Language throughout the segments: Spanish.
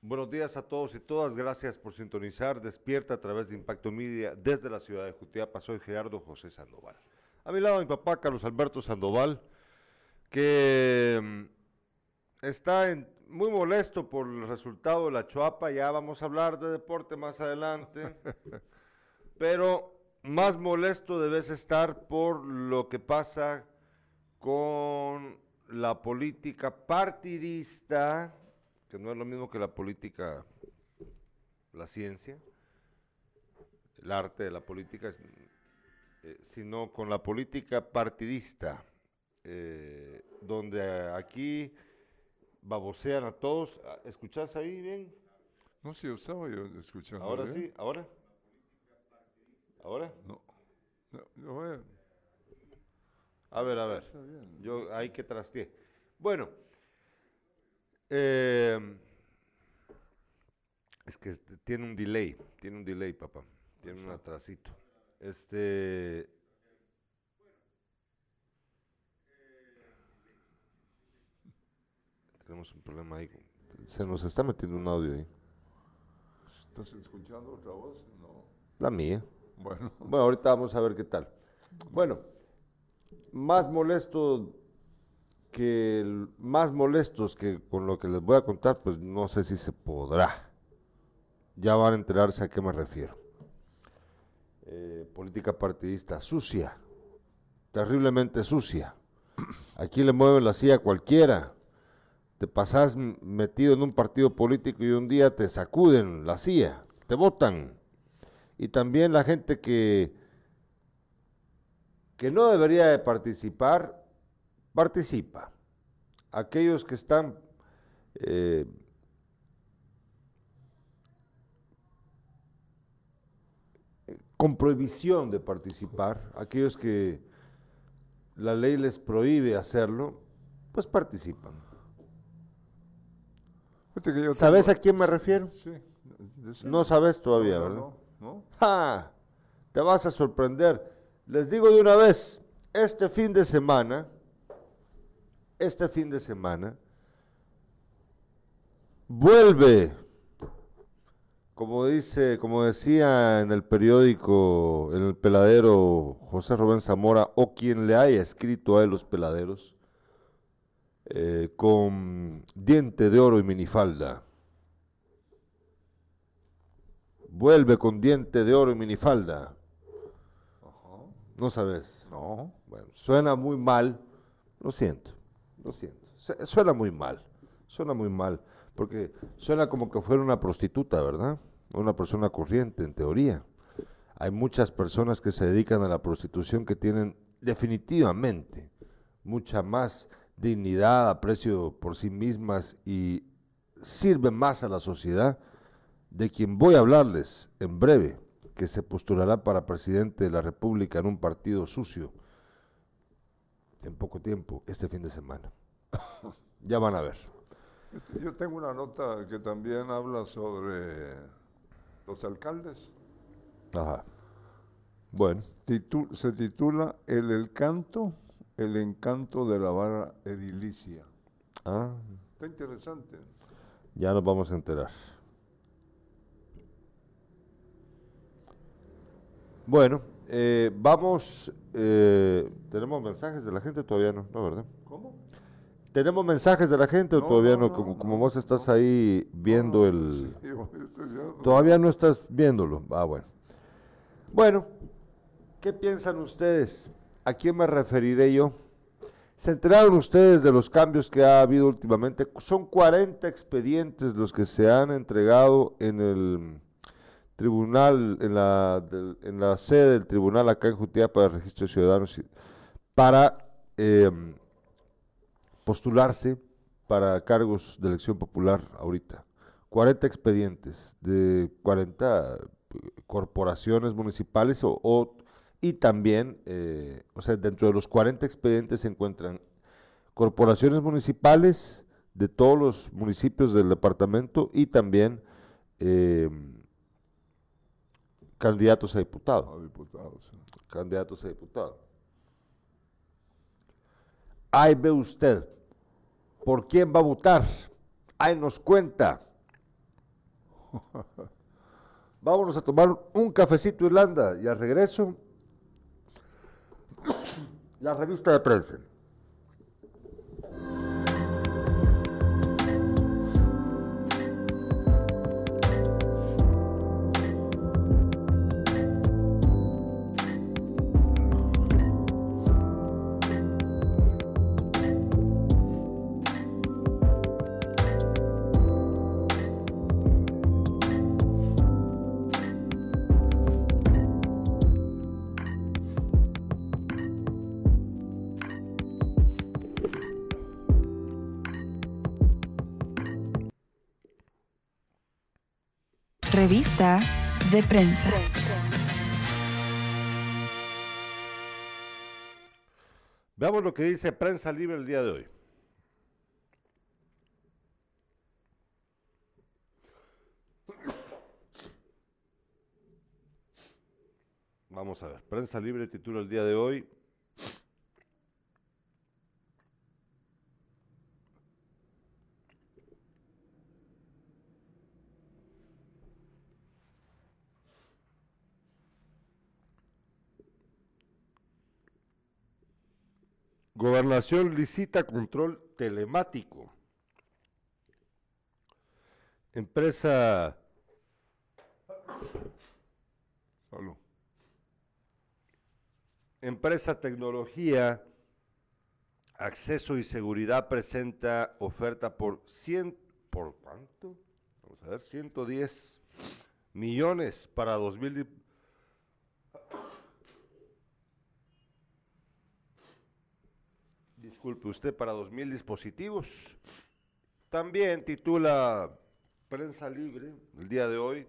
Buenos días a todos y todas. Gracias por sintonizar. Despierta a través de Impacto Media desde la ciudad de Jutiapa. Soy Gerardo José Sandoval. A mi lado mi papá Carlos Alberto Sandoval, que mm, está muy molesto por el resultado de la Chuapa. Ya vamos a hablar de deporte más adelante. Pero más molesto debes estar por lo que pasa con la política partidista que no es lo mismo que la política, la ciencia, el arte de la política, eh, sino con la política partidista, eh, donde aquí babosean a todos. ¿Escuchás ahí bien? No, sí, yo estaba yo escuchando. ¿Ahora sí? ¿Ahora? ¿Ahora? No. no, a ver. A ver, a ver. Yo hay que trastear. Bueno, eh, es que tiene un delay, tiene un delay, papá. Tiene un atrasito. Este. Tenemos un problema ahí. Se nos está metiendo un audio ahí. ¿Estás escuchando otra voz? No. La mía. Bueno. Bueno, ahorita vamos a ver qué tal. Bueno, más molesto que más molestos que con lo que les voy a contar, pues no sé si se podrá. Ya van a enterarse a qué me refiero. Eh, política partidista sucia, terriblemente sucia. Aquí le mueven la silla a cualquiera. Te pasas metido en un partido político y un día te sacuden la silla, te votan. Y también la gente que, que no debería de participar, participa. Aquellos que están eh, con prohibición de participar, aquellos que la ley les prohíbe hacerlo, pues participan. ¿Sabes a quién me refiero? Sí. No sabes todavía, ¿verdad? No, no. Te vas a sorprender. Les digo de una vez, este fin de semana, este fin de semana vuelve, como dice, como decía en el periódico, en el peladero José Rubén Zamora, o quien le haya escrito a él los peladeros, eh, con diente de oro y minifalda. Vuelve con diente de oro y minifalda. ¿No sabes? No. Bueno, suena muy mal, lo siento. Lo siento. Suena muy mal. Suena muy mal. Porque suena como que fuera una prostituta, ¿verdad? Una persona corriente, en teoría. Hay muchas personas que se dedican a la prostitución que tienen definitivamente mucha más dignidad, aprecio por sí mismas y sirven más a la sociedad de quien voy a hablarles en breve, que se postulará para presidente de la República en un partido sucio en poco tiempo, este fin de semana. ya van a ver. Yo tengo una nota que también habla sobre los alcaldes. Ajá. Bueno. se titula El encanto, el encanto de la vara edilicia. Ah. Está interesante. Ya nos vamos a enterar. Bueno, eh, vamos, eh, ¿tenemos mensajes de la gente? Todavía no, ¿no, verdad? ¿Cómo? ¿Tenemos mensajes de la gente o todavía no? como, como vos estás ahí viendo el... todavía no estás viéndolo. Ah, bueno. Bueno, ¿qué piensan ustedes? ¿A quién me referiré yo? ¿Se enteraron ustedes de los cambios que ha habido últimamente? Son 40 expedientes los que se han entregado en el tribunal, en la, en la sede del tribunal acá en Jutiapa de Registro de Ciudadanos para em, postularse para cargos de elección popular ahorita. 40 expedientes de 40 eh, corporaciones municipales o, y también, eh, o sea, dentro de los 40 expedientes se encuentran corporaciones municipales de todos los municipios del departamento y también eh, candidatos a diputados. diputados. Candidatos a diputados. Ahí ve usted por quién va a votar. Ahí nos cuenta. Vámonos a tomar un cafecito Irlanda y al regreso la revista de prensa. Revista de prensa. Veamos lo que dice Prensa Libre el día de hoy. Vamos a ver, Prensa Libre titula el día de hoy Gobernación licita control telemático. Empresa. Empresa Tecnología, Acceso y Seguridad presenta oferta por 100. ¿Por cuánto? Vamos a ver, 110 millones para 2000. Disculpe usted, para 2.000 dispositivos. También titula Prensa Libre el día de hoy,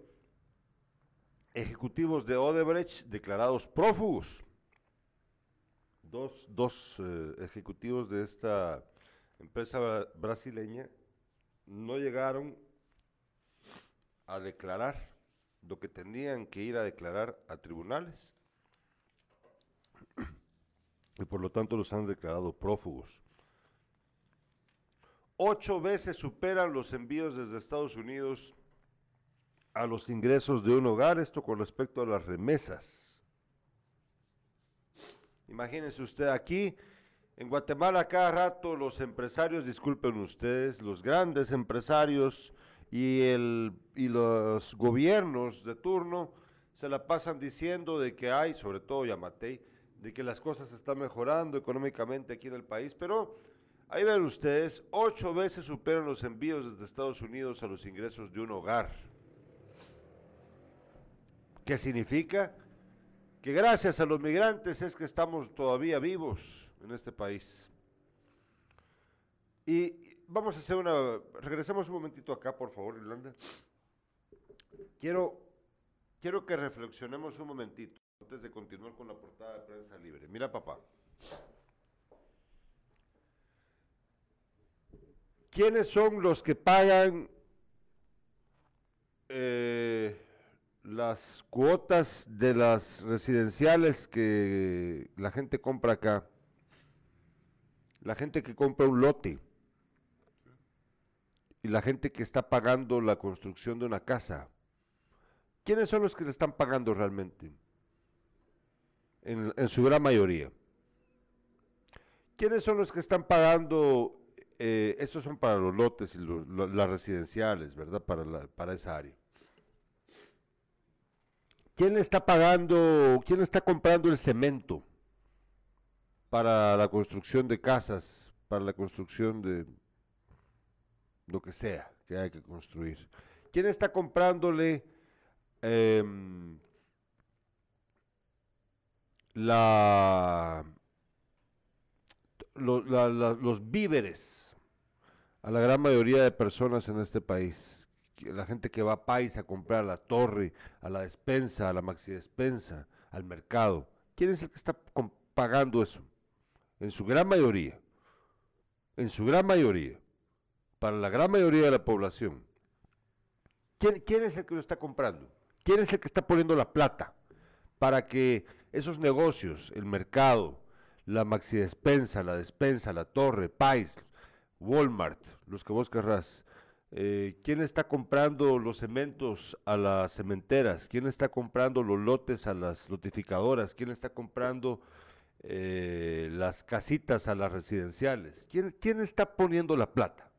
ejecutivos de Odebrecht declarados prófugos. Dos, dos eh, ejecutivos de esta empresa brasileña no llegaron a declarar lo que tenían que ir a declarar a tribunales y por lo tanto los han declarado prófugos. Ocho veces superan los envíos desde Estados Unidos a los ingresos de un hogar, esto con respecto a las remesas. Imagínense usted aquí, en Guatemala cada rato los empresarios, disculpen ustedes, los grandes empresarios y, el, y los gobiernos de turno se la pasan diciendo de que hay, sobre todo Yamatei, de que las cosas están mejorando económicamente aquí en el país, pero ahí ven ustedes, ocho veces superan los envíos desde Estados Unidos a los ingresos de un hogar. ¿Qué significa? Que gracias a los migrantes es que estamos todavía vivos en este país. Y vamos a hacer una... Regresemos un momentito acá, por favor, Irlanda. Quiero, quiero que reflexionemos un momentito antes de continuar con la portada de prensa libre. Mira, papá. ¿Quiénes son los que pagan eh, las cuotas de las residenciales que la gente compra acá? La gente que compra un lote y la gente que está pagando la construcción de una casa. ¿Quiénes son los que le están pagando realmente? En, su gran mayoría. ¿Quiénes son los que están pagando? Eh, estos son para los lotes y las residenciales, ¿verdad? Para, para esa área. ¿Quién está pagando, quién está comprando el cemento para la construcción de casas, para la construcción de lo que sea que hay que construir? ¿Quién está comprándole em, la, los víveres a la gran mayoría de personas en este país. La gente que va a país a comprar a la torre, a la despensa, a la maxi despensa, al mercado. ¿Quién es el que está pagando eso? En su gran mayoría. En su gran mayoría. Para la gran mayoría de la población. ¿Quién, quién es el que lo está comprando? ¿Quién es el que está poniendo la plata para que esos negocios, el mercado, la maxi despensa, la despensa, la torre, Pais, Walmart, los que vos querrás, Eh, ¿Quién está comprando los cementos a las cementeras? ¿Quién está comprando los lotes a las notificadoras? ¿Quién está comprando eh, las casitas a las residenciales? ¿Quién, ¿Quién está poniendo la plata?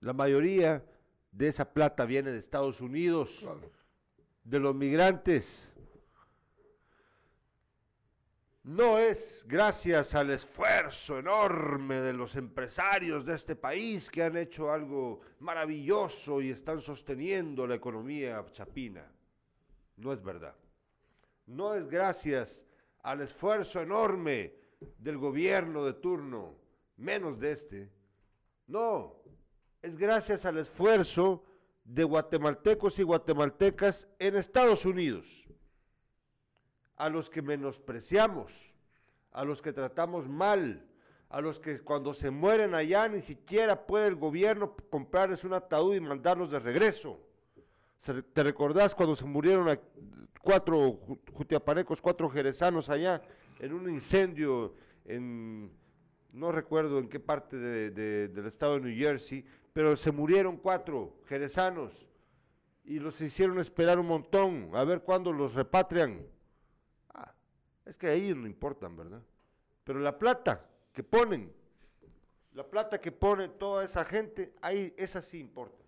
La mayoría de esa plata viene de Estados Unidos, de los migrantes. No es gracias al esfuerzo enorme de los empresarios de este país que han hecho algo maravilloso y están sosteniendo la economía chapina. No es verdad. No es gracias al esfuerzo enorme del gobierno de turno, menos de este. No, es gracias al esfuerzo de guatemaltecos y guatemaltecas en Estados Unidos, a los que menospreciamos, a los que tratamos mal, a los que cuando se mueren allá ni siquiera puede el gobierno comprarles un ataúd y mandarlos de regreso. ¿Te recordás cuando se murieron cuatro jutiapanecos, cuatro jerezanos allá en un incendio en, no recuerdo en qué parte del estado de New Jersey, pero se murieron cuatro jerezanos y los hicieron esperar un montón, a ver cuándo los repatrian. Ah, es que ahí no importan, ¿verdad? Pero la plata que ponen, la plata que pone toda esa gente, ahí esa sí importa.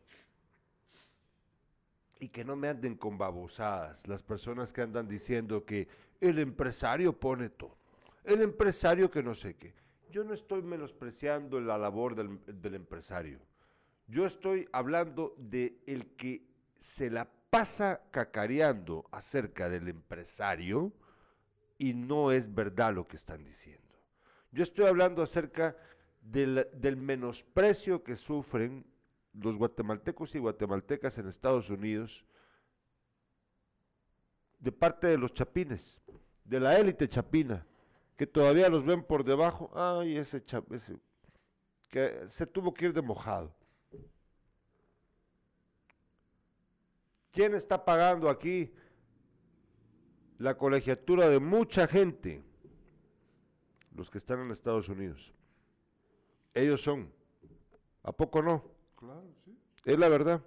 Y que no me anden con babosadas las personas que andan diciendo que el empresario pone todo. El empresario que no sé qué. Yo no estoy menospreciando la labor del, empresario. Yo estoy hablando de el que se la pasa cacareando acerca del empresario y no es verdad lo que están diciendo. Yo estoy hablando acerca del menosprecio que sufren los guatemaltecos y guatemaltecas en Estados Unidos de parte de los chapines, de la élite chapina, que todavía los ven por debajo, ay, ese, ese que se tuvo que ir de mojado. ¿Quién está pagando aquí la colegiatura de mucha gente? Los que están en Estados Unidos. Ellos son. ¿A poco no? Claro, sí. Es la verdad.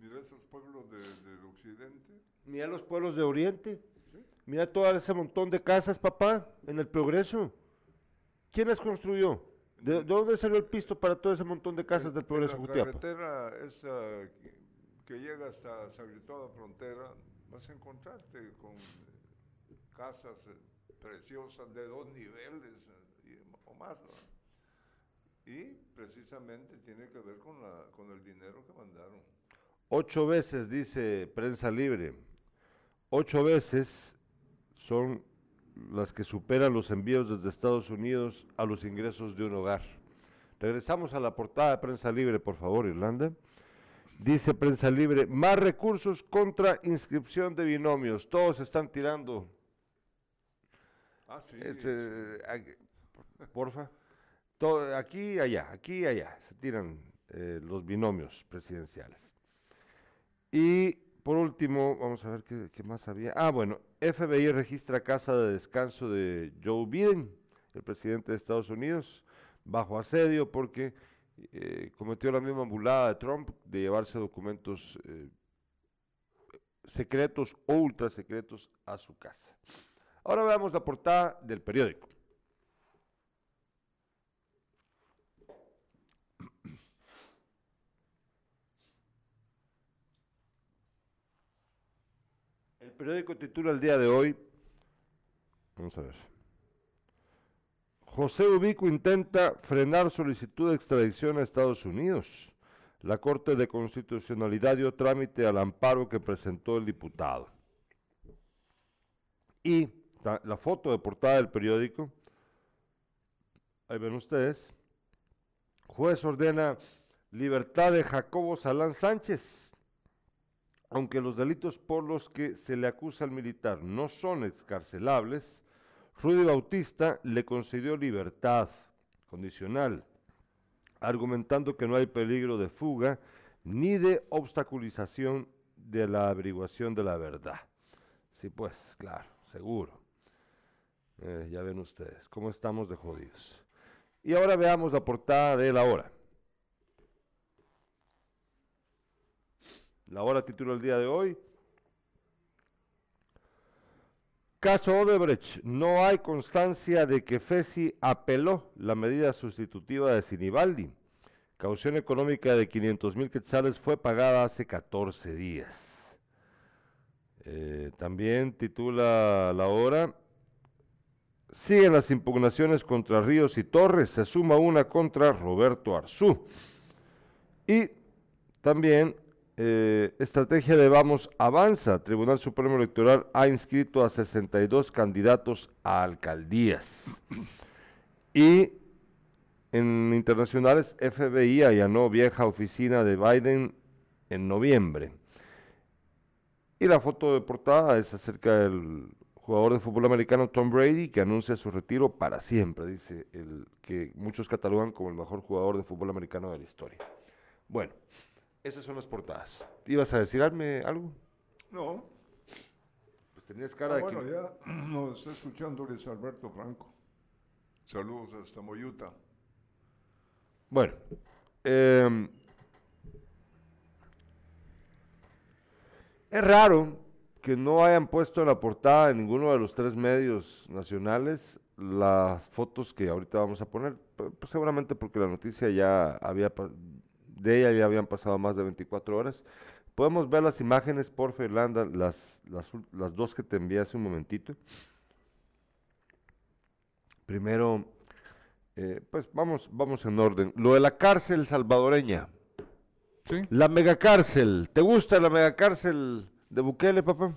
Mira esos pueblos del occidente. Mira los pueblos de oriente. Mira todo ese montón de casas, papá, en el progreso. ¿Quién las construyó? ¿De, dónde salió el pisto para todo ese montón de casas del progreso La carretera esa que llega hasta toda Frontera, vas a encontrarte con casas eh, preciosas de dos niveles eh, o más. Y precisamente tiene que ver con, la, con el dinero que mandaron. Ocho veces, dice Prensa Libre, ocho veces son las que superan los envíos desde Estados Unidos a los ingresos de un hogar. Regresamos a la portada de Prensa Libre, por favor, Irlanda. Dice Prensa Libre, más recursos contra inscripción de binomios. Todos están tirando. Ah, sí. Este, porfa. Todo, aquí y allá, aquí y allá. Se tiran eh, los binomios presidenciales. Y por último, vamos a ver qué, qué, más había. Ah, bueno, FBI registra casa de descanso de Joe Biden, el presidente de Estados Unidos, bajo asedio porque eh, cometió la misma bulada de Trump de llevarse documentos eh, secretos o ultra secretos a su casa. Ahora veamos la portada del periódico. El periódico titula el día de hoy, vamos a ver. José Ubico intenta frenar solicitud de extradición a Estados Unidos. La Corte de Constitucionalidad dio trámite al amparo que presentó el diputado. Y la foto de portada del periódico, ahí ven ustedes, juez ordena libertad de Jacobo Salán Sánchez, aunque los delitos por los que se le acusa al militar no son excarcelables, Rudy Bautista le concedió libertad condicional, argumentando que no hay peligro de fuga ni de obstaculización de la averiguación de la verdad. Sí, pues, claro, seguro. Eh, ya ven ustedes, cómo estamos de jodidos. Y ahora veamos la portada de la hora. La hora título del día de hoy. Caso Odebrecht. No hay constancia de que FESI apeló la medida sustitutiva de Sinibaldi. Caución económica de 500 mil quetzales fue pagada hace 14 días. Eh, también titula la hora. Siguen las impugnaciones contra Ríos y Torres. Se suma una contra Roberto Arzú. Y también eh, estrategia de Vamos avanza. Tribunal Supremo Electoral ha inscrito a 62 candidatos a alcaldías. Y en internacionales, FBI allanó vieja oficina de Biden en noviembre. Y la foto de portada es acerca del jugador de fútbol americano Tom Brady, que anuncia su retiro para siempre, dice el que muchos catalogan como el mejor jugador de fútbol americano de la historia. Bueno, esas son las portadas. ¿Ibas a decir algo? No. Pues tenías cara ah, de bueno, ya nos está escuchando Luis Alberto Franco. Saludos hasta Moyuta. Bueno, em, es raro que no hayan puesto en la portada de ninguno de los tres medios nacionales las fotos que ahorita vamos a poner, pues seguramente porque la noticia ya había, de ella ya habían pasado más de 24 horas. Podemos ver las imágenes, por Fernanda, las, las, las dos que te envié hace un momentito. Primero, eh, pues vamos, vamos en orden. Lo de la cárcel salvadoreña. ¿Sí? La megacárcel. ¿Te gusta la megacárcel de Bukele, papá?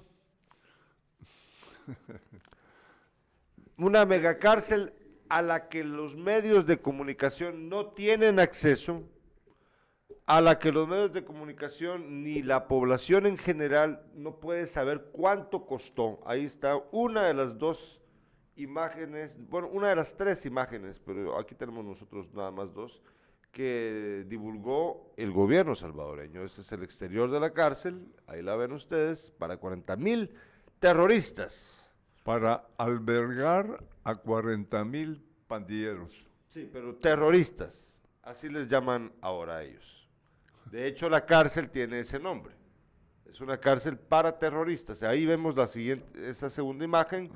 Una megacárcel a la que los medios de comunicación no tienen acceso, a la que los medios de comunicación ni la población en general no puede saber cuánto costó. Ahí está una de las dos imágenes, bueno, una de las tres imágenes, pero aquí tenemos nosotros nada más dos, que divulgó el gobierno salvadoreño. Este es el exterior de la cárcel, ahí la ven ustedes, para 40 mil terroristas. Para albergar a 40 mil pandilleros. Sí, pero terroristas, así les llaman ahora a ellos. De hecho, la cárcel tiene ese nombre. Es una cárcel para terroristas. Ahí vemos la siguiente, esa segunda imagen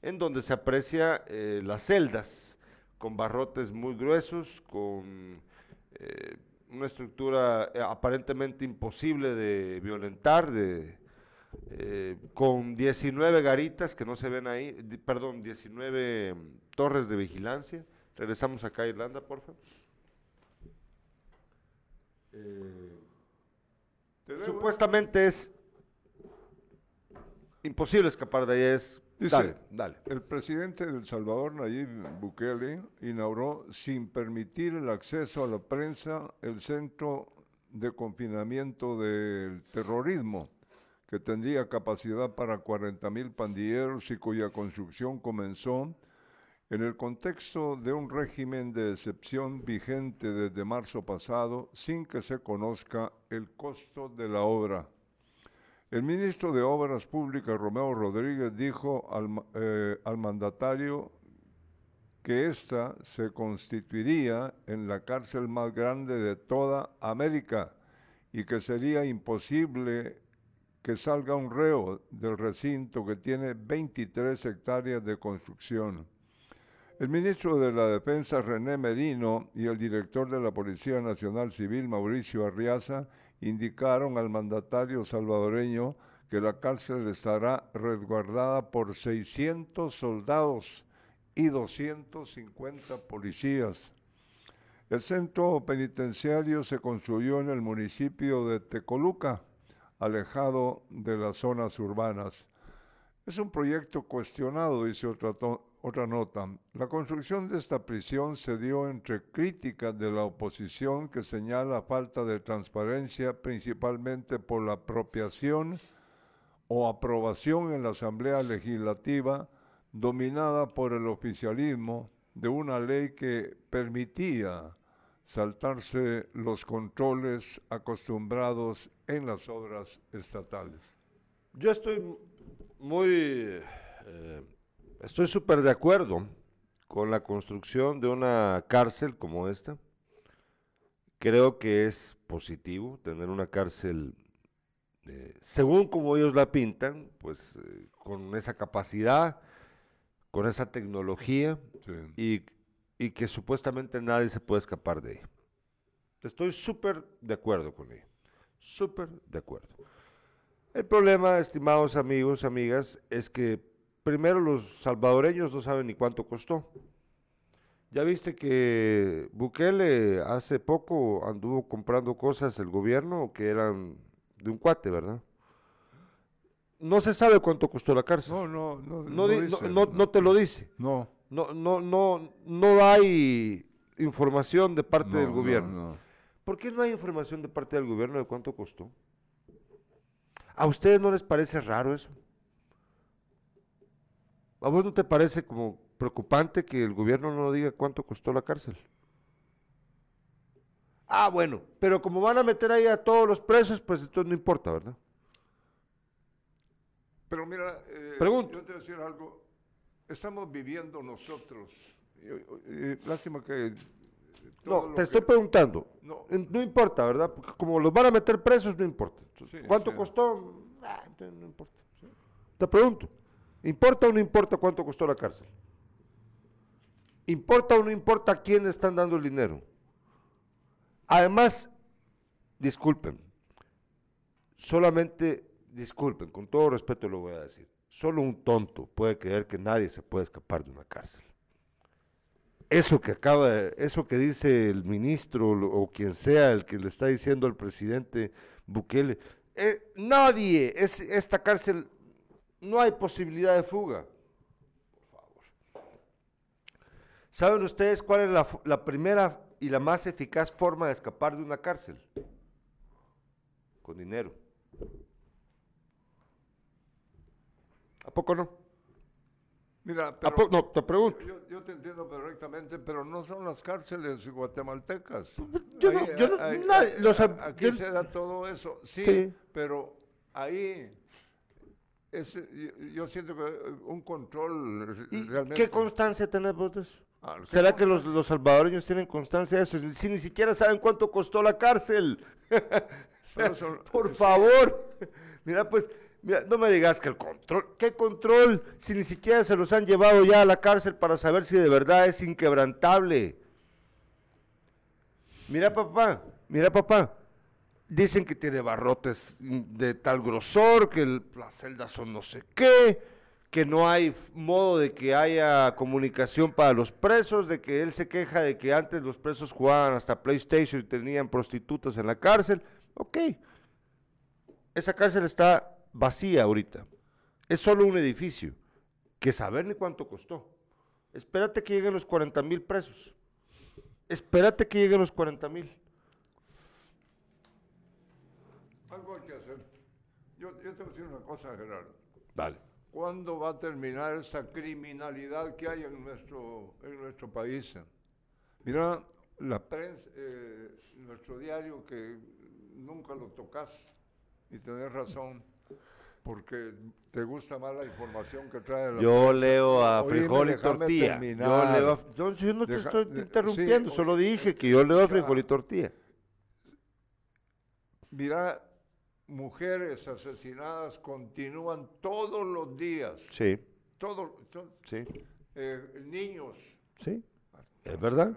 en donde se aprecia eh, las celdas con barrotes muy gruesos, con eh, una estructura eh, aparentemente imposible de violentar, de, con 19 garitas que no se ven ahí, perdón, 19 mm, torres de vigilancia. Regresamos acá a Irlanda, por favor. Supuestamente es imposible escapar de ahí, es Dice, dale, El presidente de El Salvador, Nayib Bukele, inauguró sin permitir el acceso a la prensa el centro de confinamiento del terrorismo, que tendría capacidad para 40 mil pandilleros y cuya construcción comenzó en el contexto de un régimen de excepción vigente desde marzo pasado sin que se conozca el costo de la obra. El ministro de Obras Públicas, Romeo Rodríguez, dijo al, eh, al mandatario que ésta se constituiría en la cárcel más grande de toda América y que sería imposible que salga un reo del recinto que tiene 23 hectáreas de construcción. El ministro de la Defensa, René Merino, y el director de la Policía Nacional Civil, Mauricio Arriaza, indicaron al mandatario salvadoreño que la cárcel estará resguardada por 600 soldados y 250 policías. El centro penitenciario se construyó en el municipio de Tecoluca, alejado de las zonas urbanas. Es un proyecto cuestionado, dice otra, otra nota, la construcción de esta prisión se dio entre críticas de la oposición que señala falta de transparencia principalmente por la apropiación o aprobación en la Asamblea Legislativa dominada por el oficialismo de una ley que permitía saltarse los controles acostumbrados en las obras estatales. Yo estoy muy... Eh, Estoy súper de acuerdo con la construcción de una cárcel como esta. Creo que es positivo tener una cárcel, eh, según como ellos la pintan, pues eh, con esa capacidad, con esa tecnología y, y, que supuestamente nadie se puede escapar de ella. Estoy súper de acuerdo con ella, súper de acuerdo. El problema, estimados amigos, amigas, es que primero los salvadoreños no saben ni cuánto costó. Ya viste que Bukele hace poco anduvo comprando cosas el gobierno que eran de un cuate, ¿verdad? No se sabe cuánto costó la cárcel. No, no, no. No, no, te lo dice. No. No, no, no, no hay información de parte del gobierno. ¿Por qué no hay información de parte del gobierno de cuánto costó? ¿A ustedes no les parece raro eso? ¿A vos no te parece como preocupante que el gobierno no diga cuánto costó la cárcel. Ah, bueno, pero como van a meter ahí a todos los presos, pues entonces no importa, ¿verdad? Pero mira, eh, yo te voy a decir algo. Estamos viviendo nosotros. lástima que. No, te estoy preguntando. No, no, importa, ¿verdad? Porque como los van a meter presos, no importa. ¿Cuánto costó? Ah, no importa. Te pregunto. ¿Importa o no importa cuánto costó la cárcel? ¿Importa o no importa a quién le están dando el dinero? Además, disculpen, solamente, disculpen, con todo respeto lo voy a decir, solo un tonto puede creer que nadie se puede escapar de una cárcel. Eso que acaba, eso que dice el ministro o quien sea el que le está diciendo al presidente Bukele, eh, nadie, es, esta cárcel, no hay posibilidad de fuga. ¿Saben ustedes cuál es la, primera y la más eficaz forma de escapar de una cárcel? Con dinero. ¿A poco no? Mira, no, te pregunto. Yo, te entiendo perfectamente, pero no son las cárceles guatemaltecas. Yo no, yo no, aquí se da todo eso, sí, pero ahí es, yo, siento que un control ¿Y realmente. ¿Qué constancia tenemos de eso? Ah, ¿Será que los, los, salvadoreños tienen constancia de eso? Si ni siquiera saben cuánto costó la cárcel. por favor. Mira, pues, mira, no me digas que el control, ¿qué control? Si ni siquiera se los han llevado ya a la cárcel para saber si de verdad es inquebrantable. Mira, papá, mira, papá. Dicen que tiene barrotes de tal grosor, que las celdas son no sé qué que no hay modo de que haya comunicación para los presos, de que él se queja de que antes los presos jugaban hasta PlayStation y tenían prostitutas en la cárcel. Ok, esa cárcel está vacía ahorita. Es solo un edificio, que saber ni cuánto costó. Espérate que lleguen los 40 mil presos. Espérate que lleguen los 40 mil. Algo hay que hacer. Yo, yo te voy a decir una cosa, Gerardo. Dale. ¿Cuándo va a terminar esa criminalidad que hay en nuestro, en nuestro país? Mira, la prensa, eh, nuestro diario que nunca lo tocas y tenés razón, porque te gusta más la información que trae la Yo leo a Frijol y Tortilla. Yo, leo yo, no te estoy interrumpiendo, solo dije que yo leo a Frijol y Tortilla. Mira, mujeres asesinadas continúan todos los días. Sí. Todos. sí. Eh, niños. Sí. Es verdad.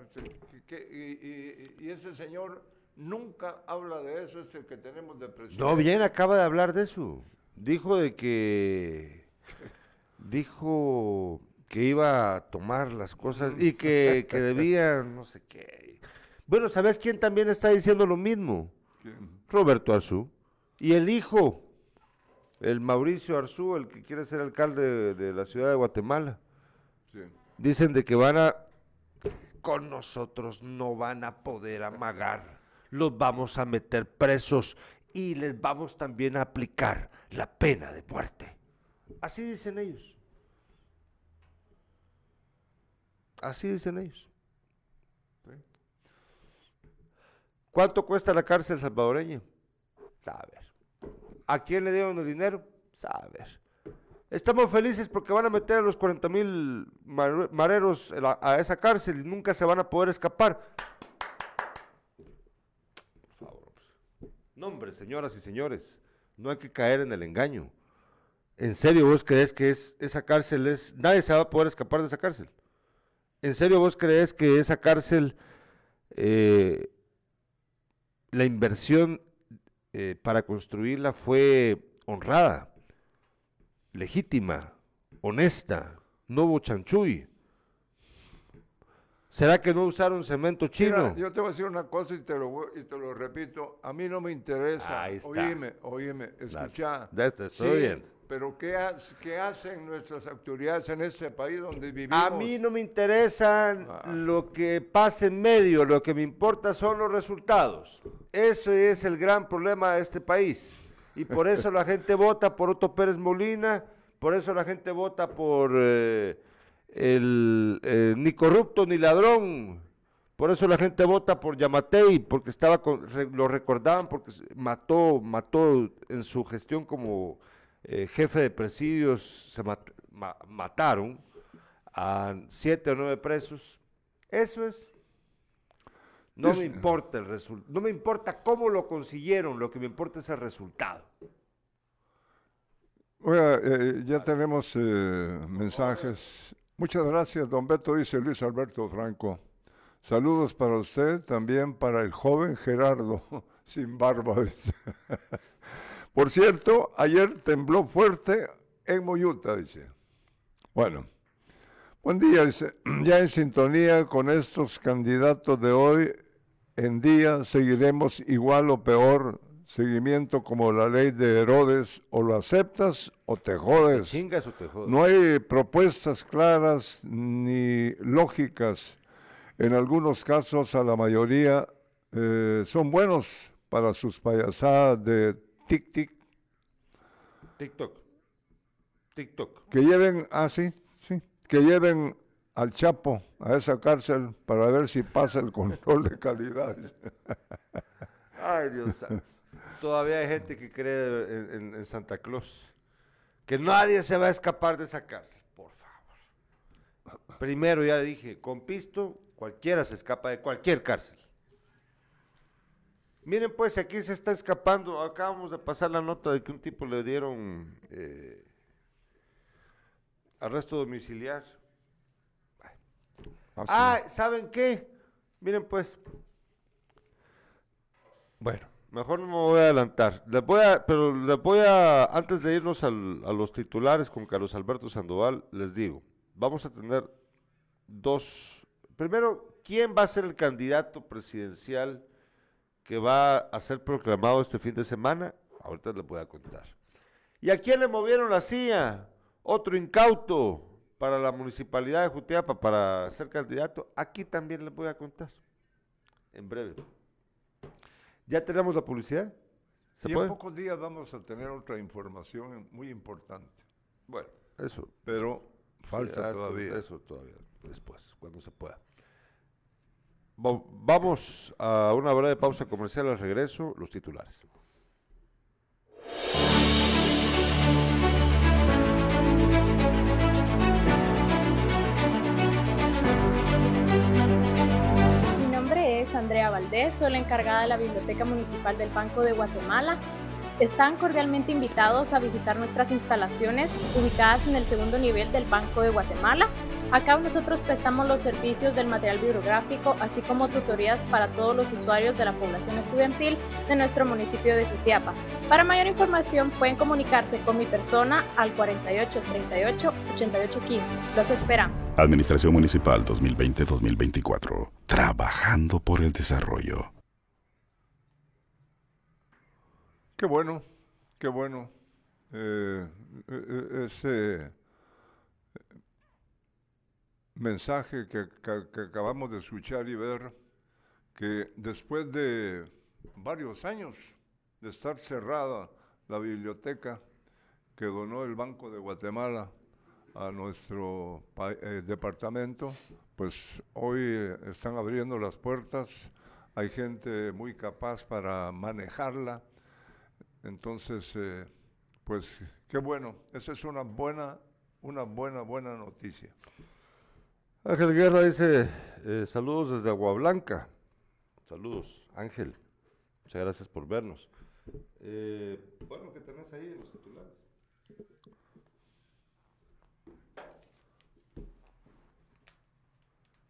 y, ese señor nunca habla de eso, es el que tenemos de presidente. No, bien, acaba de hablar de eso. Dijo de que. dijo que iba a tomar las cosas y que, que debía, no sé qué. Bueno, ¿sabes quién también está diciendo lo mismo? Roberto Arzú. Y el hijo, el Mauricio Arzú, el que quiere ser alcalde de, la ciudad de Guatemala, dicen de que van a, con nosotros no van a poder amagar, los vamos a meter presos y les vamos también a aplicar la pena de muerte. Así dicen ellos. Así dicen ellos. ¿Cuánto cuesta la cárcel salvadoreña? A ver. ¿A quién le dieron el dinero? A ver. Estamos felices porque van a meter a los 40 mil mareros a, esa cárcel y nunca se van a poder escapar. Por favor. No, hombre, señoras y señores, no hay que caer en el engaño. ¿En serio vos crees que es, esa cárcel es... Nadie se va a poder escapar de esa cárcel? ¿En serio vos crees que esa cárcel, eh, la inversión eh, para construirla fue honrada? legítima, honesta, no hubo chanchuy. ¿Será que no usaron cemento chino? yo te voy a decir una cosa y te lo, y te lo repito. A mí no me interesa. Ahí Oíme, oíme, escucha. estoy bien. Pero ¿qué, ¿qué, hacen nuestras autoridades en este país donde vivimos? A mí no me interesa ah. lo que pase en medio, lo que me importa son los resultados. Ese es el gran problema de este país y por eso la gente vota por Otto Pérez Molina, por eso la gente vota por eh, el eh, ni corrupto ni ladrón, por eso la gente vota por Yamatei, porque estaba lo recordaban porque mató, mató en su gestión como eh, jefe de presidios, se mataron a siete o nueve presos. Eso es. No me importa el resultado, no me importa cómo lo consiguieron, lo que me importa es el resultado. Oiga, eh, ya tenemos eh, mensajes. Muchas gracias, don Beto, dice Luis Alberto Franco. Saludos para usted, también para el joven Gerardo, sin barba. Por cierto, ayer tembló fuerte en Moyuta, dice. Bueno, buen día, dice. Ya en sintonía con estos candidatos de hoy, en día seguiremos igual o peor seguimiento como la ley de Herodes, o lo aceptas o te jodes. No hay propuestas claras ni lógicas. En algunos casos, a la mayoría, eh, son buenos para sus payasadas de tic-tic. TikTok. TikTok. Que lleven, ah, sí, sí, que lleven al Chapo a esa cárcel para ver si pasa el control de calidad. Ay, Dios santo. Todavía hay gente que cree en, Santa Claus. Que nadie se va a escapar de esa cárcel, por favor. Primero ya dije, con pisto cualquiera se escapa de cualquier cárcel. Miren pues, aquí se está escapando, acabamos de pasar la nota de que un tipo le dieron eh, arresto domiciliario Ah, ¿saben qué? Miren pues. Bueno, mejor no me voy a adelantar. Les voy a, pero les voy a, antes de irnos a los titulares con Carlos Alberto Sandoval, les digo, vamos a tener dos. Primero, ¿quién va a ser el candidato presidencial que va a ser proclamado este fin de semana? Ahorita les voy a contar. ¿Y a quién le movieron la CIA? Otro incauto para la municipalidad de Jutiapa para ser candidato, aquí también les voy a contar, en breve. ¿Ya tenemos la publicidad? y en pocos días vamos a tener otra información muy importante. Bueno, eso. Pero falta todavía. Eso todavía, después, cuando se pueda. Vamos a una breve pausa comercial al regreso, los titulares. Andrea Valdés, soy la encargada de la Biblioteca Municipal del Banco de Guatemala. Están cordialmente invitados a visitar nuestras instalaciones ubicadas en el segundo nivel del Banco de Guatemala. Acá nosotros prestamos los servicios del material bibliográfico, así como tutorías para todos los usuarios de la población estudiantil de nuestro municipio de Jutiapa. Para mayor información pueden comunicarse con mi persona al 48 38 88 15. Los esperamos. Administración Municipal 2020-2024. Trabajando por el desarrollo. Qué bueno, qué bueno. Eh, eh, eh, ese mensaje que, acabamos de escuchar y ver, que después de varios años de estar cerrada la biblioteca que donó el Banco de Guatemala a nuestro departamento, pues hoy están abriendo las puertas, hay gente muy capaz para manejarla entonces, eh, Pues qué bueno, esa es una buena, una buena, buena noticia. Ángel Guerra dice, eh, saludos desde Agua Blanca. Saludos, Ángel. Muchas gracias por vernos. Eh, bueno, ¿qué tenés ahí los titulares?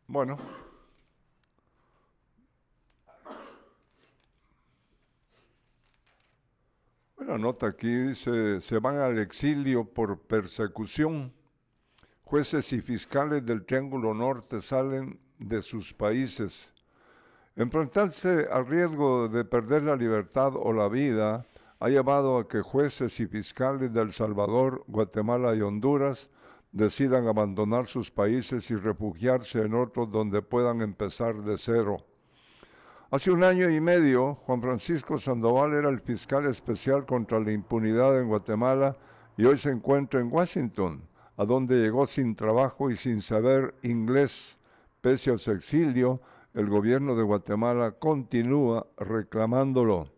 Bueno. Una nota aquí dice, se van al exilio por persecución. Jueces y fiscales del Triángulo Norte salen de sus países. Enfrentarse al riesgo de perder la libertad o la vida ha llevado a que jueces y fiscales de El Salvador, Guatemala y Honduras decidan abandonar sus países y refugiarse en otros donde puedan empezar de cero. Hace un año y medio, Juan Francisco Sandoval era el fiscal especial contra la impunidad en Guatemala y hoy se encuentra en Washington, a donde llegó sin trabajo y sin saber inglés. Pese a su exilio, el gobierno de Guatemala continúa reclamándolo.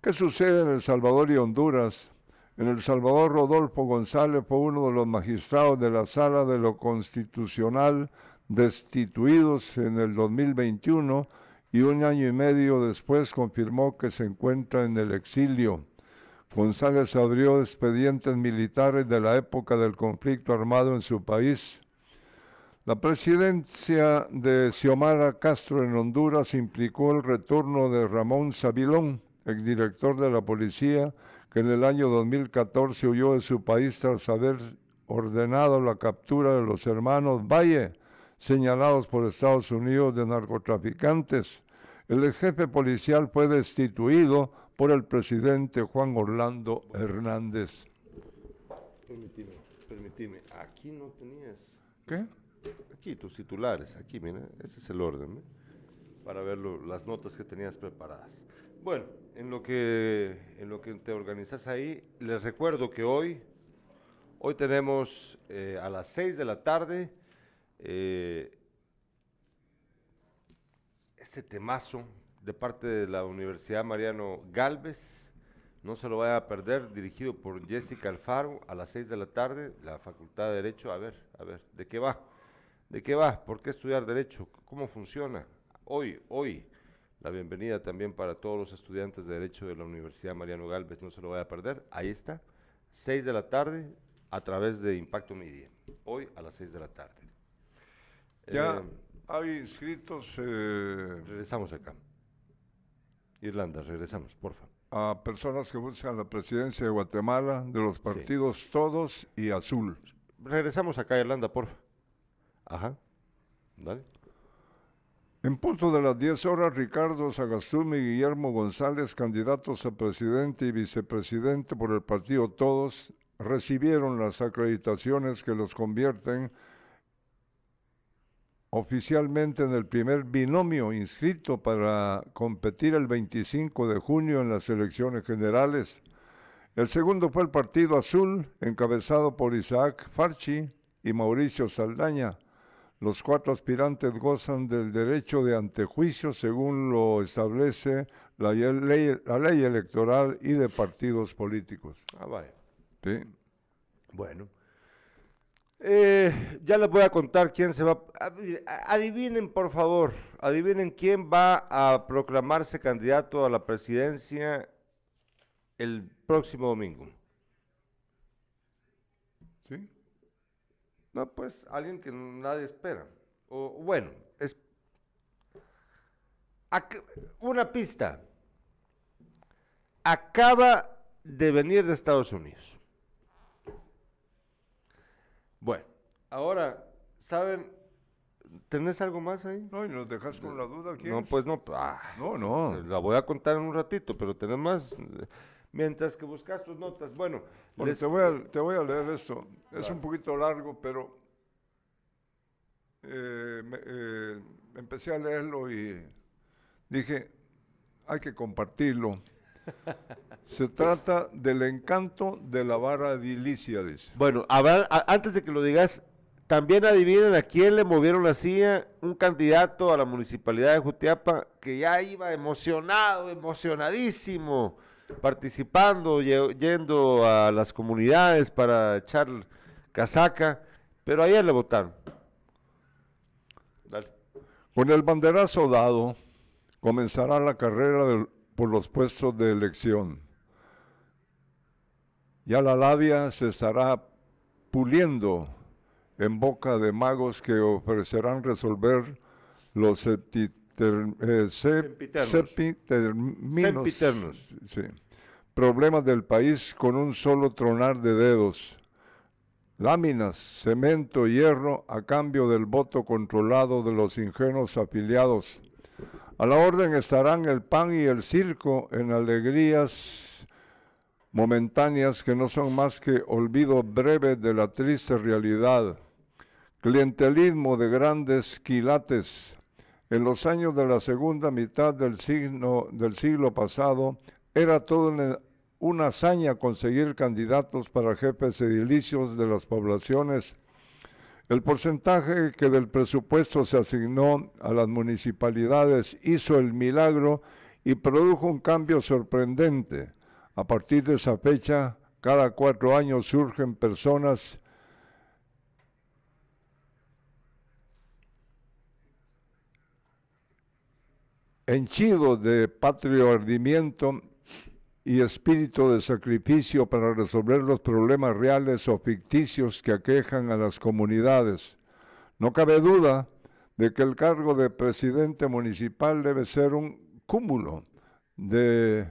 ¿Qué sucede en El Salvador y Honduras? En El Salvador, Rodolfo González fue uno de los magistrados de la Sala de lo Constitucional destituidos en el 2021 y un año y medio después confirmó que se encuentra en el exilio. González abrió expedientes militares de la época del conflicto armado en su país. La presidencia de Xiomara Castro en Honduras implicó el retorno de Ramón Sabilón, exdirector de la policía, que en el año 2014 huyó de su país tras haber ordenado la captura de los hermanos Valle, señalados por Estados Unidos de narcotraficantes. El ex jefe policial fue destituido por el presidente Juan Orlando Hernández. Permitime, permitime. Aquí no tenías. ¿Qué? Aquí tus titulares, aquí, mira, este es el orden, ¿eh? para ver las notas que tenías preparadas. Bueno, en lo que en lo que te organizas ahí, les recuerdo que hoy hoy tenemos eh, a las 6 de la tarde eh, este temazo de parte de la Universidad Mariano Galvez. No se lo vaya a perder, dirigido por Jessica Alfaro a las 6 de la tarde, la Facultad de Derecho. A ver, a ver, ¿de qué va? ¿De qué va? ¿Por qué estudiar Derecho? ¿Cómo funciona? Hoy, hoy, la bienvenida también para todos los estudiantes de Derecho de la Universidad Mariano Galvez, no se lo vaya a perder. Ahí está, 6 de la tarde, a través de Impacto Media. Hoy a las 6 de la tarde. Ya eh, hay inscritos. Eh, regresamos acá. Irlanda, regresamos, por favor. A personas que buscan la presidencia de Guatemala, de los partidos Todos y Azul. Regresamos acá a Irlanda, por favor. Ajá. Dale. En punto de las 10 horas, Ricardo Sagastumi y Guillermo González, candidatos a presidente y vicepresidente por el partido Todos, recibieron las acreditaciones que los convierten oficialmente en el primer binomio inscrito para competir el 25 de junio en las elecciones generales. El segundo fue el Partido Azul, encabezado por Isaac Farchi y Mauricio Saldaña. Los cuatro aspirantes gozan del derecho de antejuicio según lo establece la ley, la ley electoral y de partidos políticos. Ah, vale. Sí. Bueno. Eh, ya les voy a contar quién se va. Adivinen, por favor, adivinen quién va a proclamarse candidato a la presidencia el próximo domingo. ¿Sí? No, pues alguien que nadie espera. O bueno, es una pista. Acaba de venir de Estados Unidos. Bueno, ahora, ¿saben? ¿Tenés algo más ahí? No, y nos dejas con la duda. ¿quién no, pues no. Ah, no, no. La voy a contar en un ratito, pero tenés más. Mientras que buscas tus notas. Bueno, te, voy a, te voy a leer esto. Es un poquito largo, pero eh, eh, empecé a leerlo y dije, hay que compartirlo. Se trata del encanto de la vara edilicia, dice. Bueno, antes de que lo digas, también adivinen a quién le movieron la silla un candidato a la municipalidad de Jutiapa que ya iba emocionado, emocionadísimo, participando, yendo a las comunidades para echar casaca, pero ayer le votaron. Dale. Con el banderazo dado, comenzará la carrera por los puestos de elección. Ya la labia se estará puliendo en boca de magos que ofrecerán resolver los eh, problemas del país con un solo tronar de dedos. Láminas, cemento, hierro a cambio del voto controlado de los ingenuos afiliados. A la orden estarán el pan y el circo en alegrías momentáneas que no son más que olvido breve de la triste realidad. Clientelismo de grandes quilates. En los años de la segunda mitad del del siglo pasado, era toda una hazaña conseguir candidatos para jefes edilicios de las poblaciones. El porcentaje que del presupuesto se asignó a las municipalidades hizo el milagro y produjo un cambio sorprendente. A partir de esa fecha, cada cuatro años surgen personas henchidos de patrio ardimiento y espíritu de sacrificio para resolver los problemas reales o ficticios que aquejan a las comunidades. No cabe duda de que el cargo de presidente municipal debe ser un cúmulo de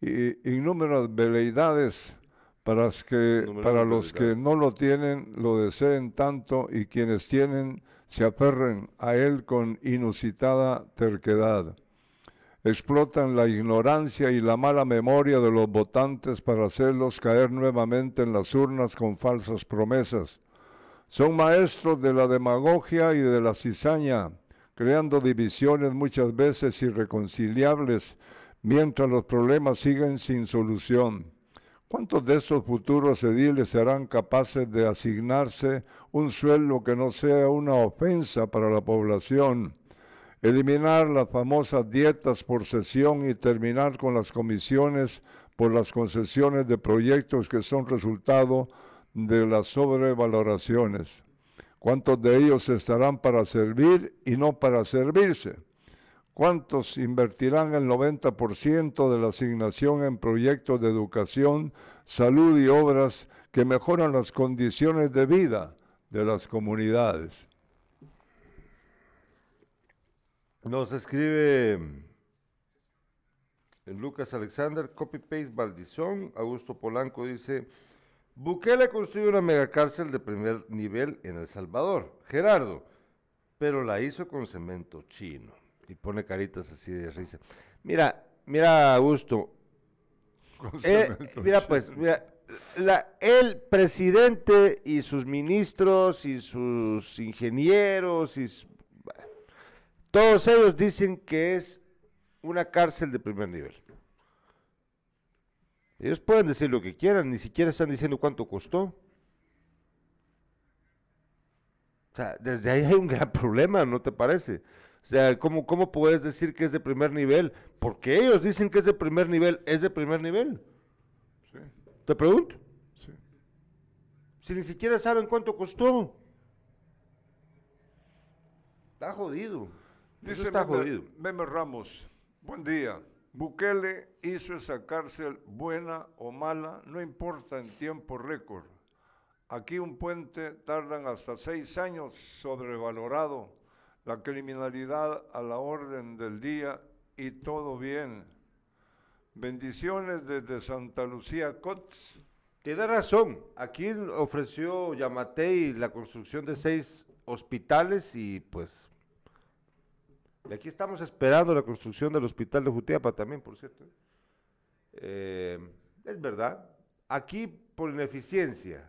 innumerables veleidades para, que, para los que no lo tienen, lo deseen tanto y quienes tienen se aferren a él con inusitada terquedad explotan la ignorancia y la mala memoria de los votantes para hacerlos caer nuevamente en las urnas con falsas promesas. Son maestros de la demagogia y de la cizaña, creando divisiones muchas veces irreconciliables, mientras los problemas siguen sin solución. ¿Cuántos de estos futuros ediles serán capaces de asignarse un sueldo que no sea una ofensa para la población? Eliminar las famosas dietas por sesión y terminar con las comisiones por las concesiones de proyectos que son resultado de las sobrevaloraciones. ¿Cuántos de ellos estarán para servir y no para servirse? ¿Cuántos invertirán el 90% de la asignación en proyectos de educación, salud y obras que mejoran las condiciones de vida de las comunidades? Nos escribe Lucas Alexander, copy-paste Valdizón, Augusto Polanco dice, Bukele construyó una megacárcel de primer nivel en El Salvador, Gerardo, pero la hizo con cemento chino. Y pone caritas así de risa. Mira, mira Augusto, eh, mira pues, mira, el presidente y sus ministros y sus ingenieros y todos ellos dicen que es una cárcel de primer nivel. Ellos pueden decir lo que quieran, ni siquiera están diciendo cuánto costó. O sea, desde ahí hay un gran problema, ¿no te parece? O sea, ¿cómo, ¿cómo puedes decir que es de primer nivel? Porque ellos dicen que es de primer nivel, ¿es de primer nivel? Sí. ¿Te pregunto? Sí. Si ni siquiera saben cuánto costó. Está jodido. Dice Meme, Ramos, buen día. Bukele hizo esa cárcel buena o mala, no importa en tiempo récord. Aquí un puente tardan hasta seis años sobrevalorado, la criminalidad a la orden del día y todo bien. Bendiciones desde Santa Lucía Cots. Tiene razón, aquí ofreció Yamatei la construcción de seis hospitales y pues y aquí estamos esperando la construcción del hospital de Jutiapa también, por cierto. Eh, es verdad. Aquí por ineficiencia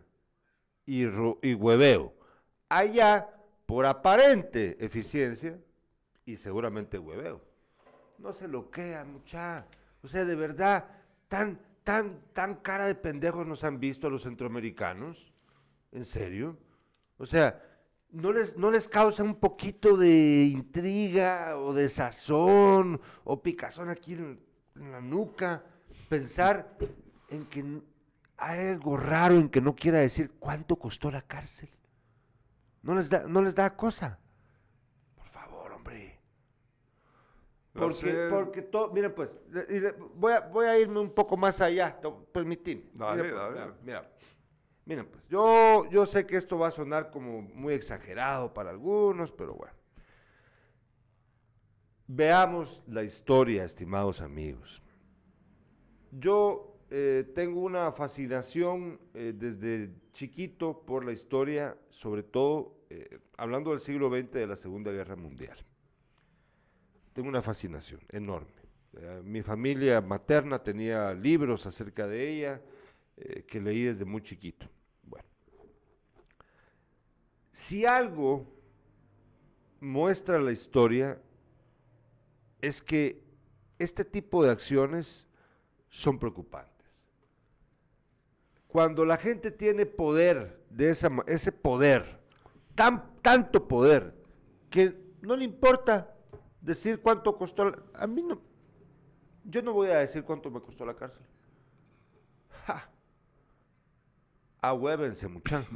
y, y hueveo. Allá por aparente eficiencia y seguramente hueveo. No se lo crean, mucha. O sea, de verdad, tan, tan, tan cara de pendejos nos han visto a los centroamericanos. ¿En serio? O sea, ¿No les, ¿No les causa un poquito de intriga o de sazón o picazón aquí en, la nuca pensar en que hay algo raro en que no quiera decir cuánto costó la cárcel. No les da, no les da cosa. Por favor, hombre. Porque, porque todo, miren pues, voy a, voy a irme un poco más allá, permitidme. Dale, pues, dale. Mira, miren pues, yo, yo sé que esto va a sonar como muy exagerado para algunos, pero bueno. Veamos la historia, estimados amigos. Yo eh, tengo una fascinación eh, desde chiquito por la historia, sobre todo eh, hablando del siglo XX de la Segunda Guerra Mundial. Tengo una fascinación enorme. mi familia materna tenía libros acerca de ella que leí desde muy chiquito. Bueno, si algo muestra la historia es que este tipo de acciones son preocupantes. Cuando la gente tiene poder, de esa, ese poder, tan, tanto poder, que no le importa decir cuánto costó, a mí no, yo no voy a decir cuánto me costó la cárcel. Ja. Ahuévense, muchachos.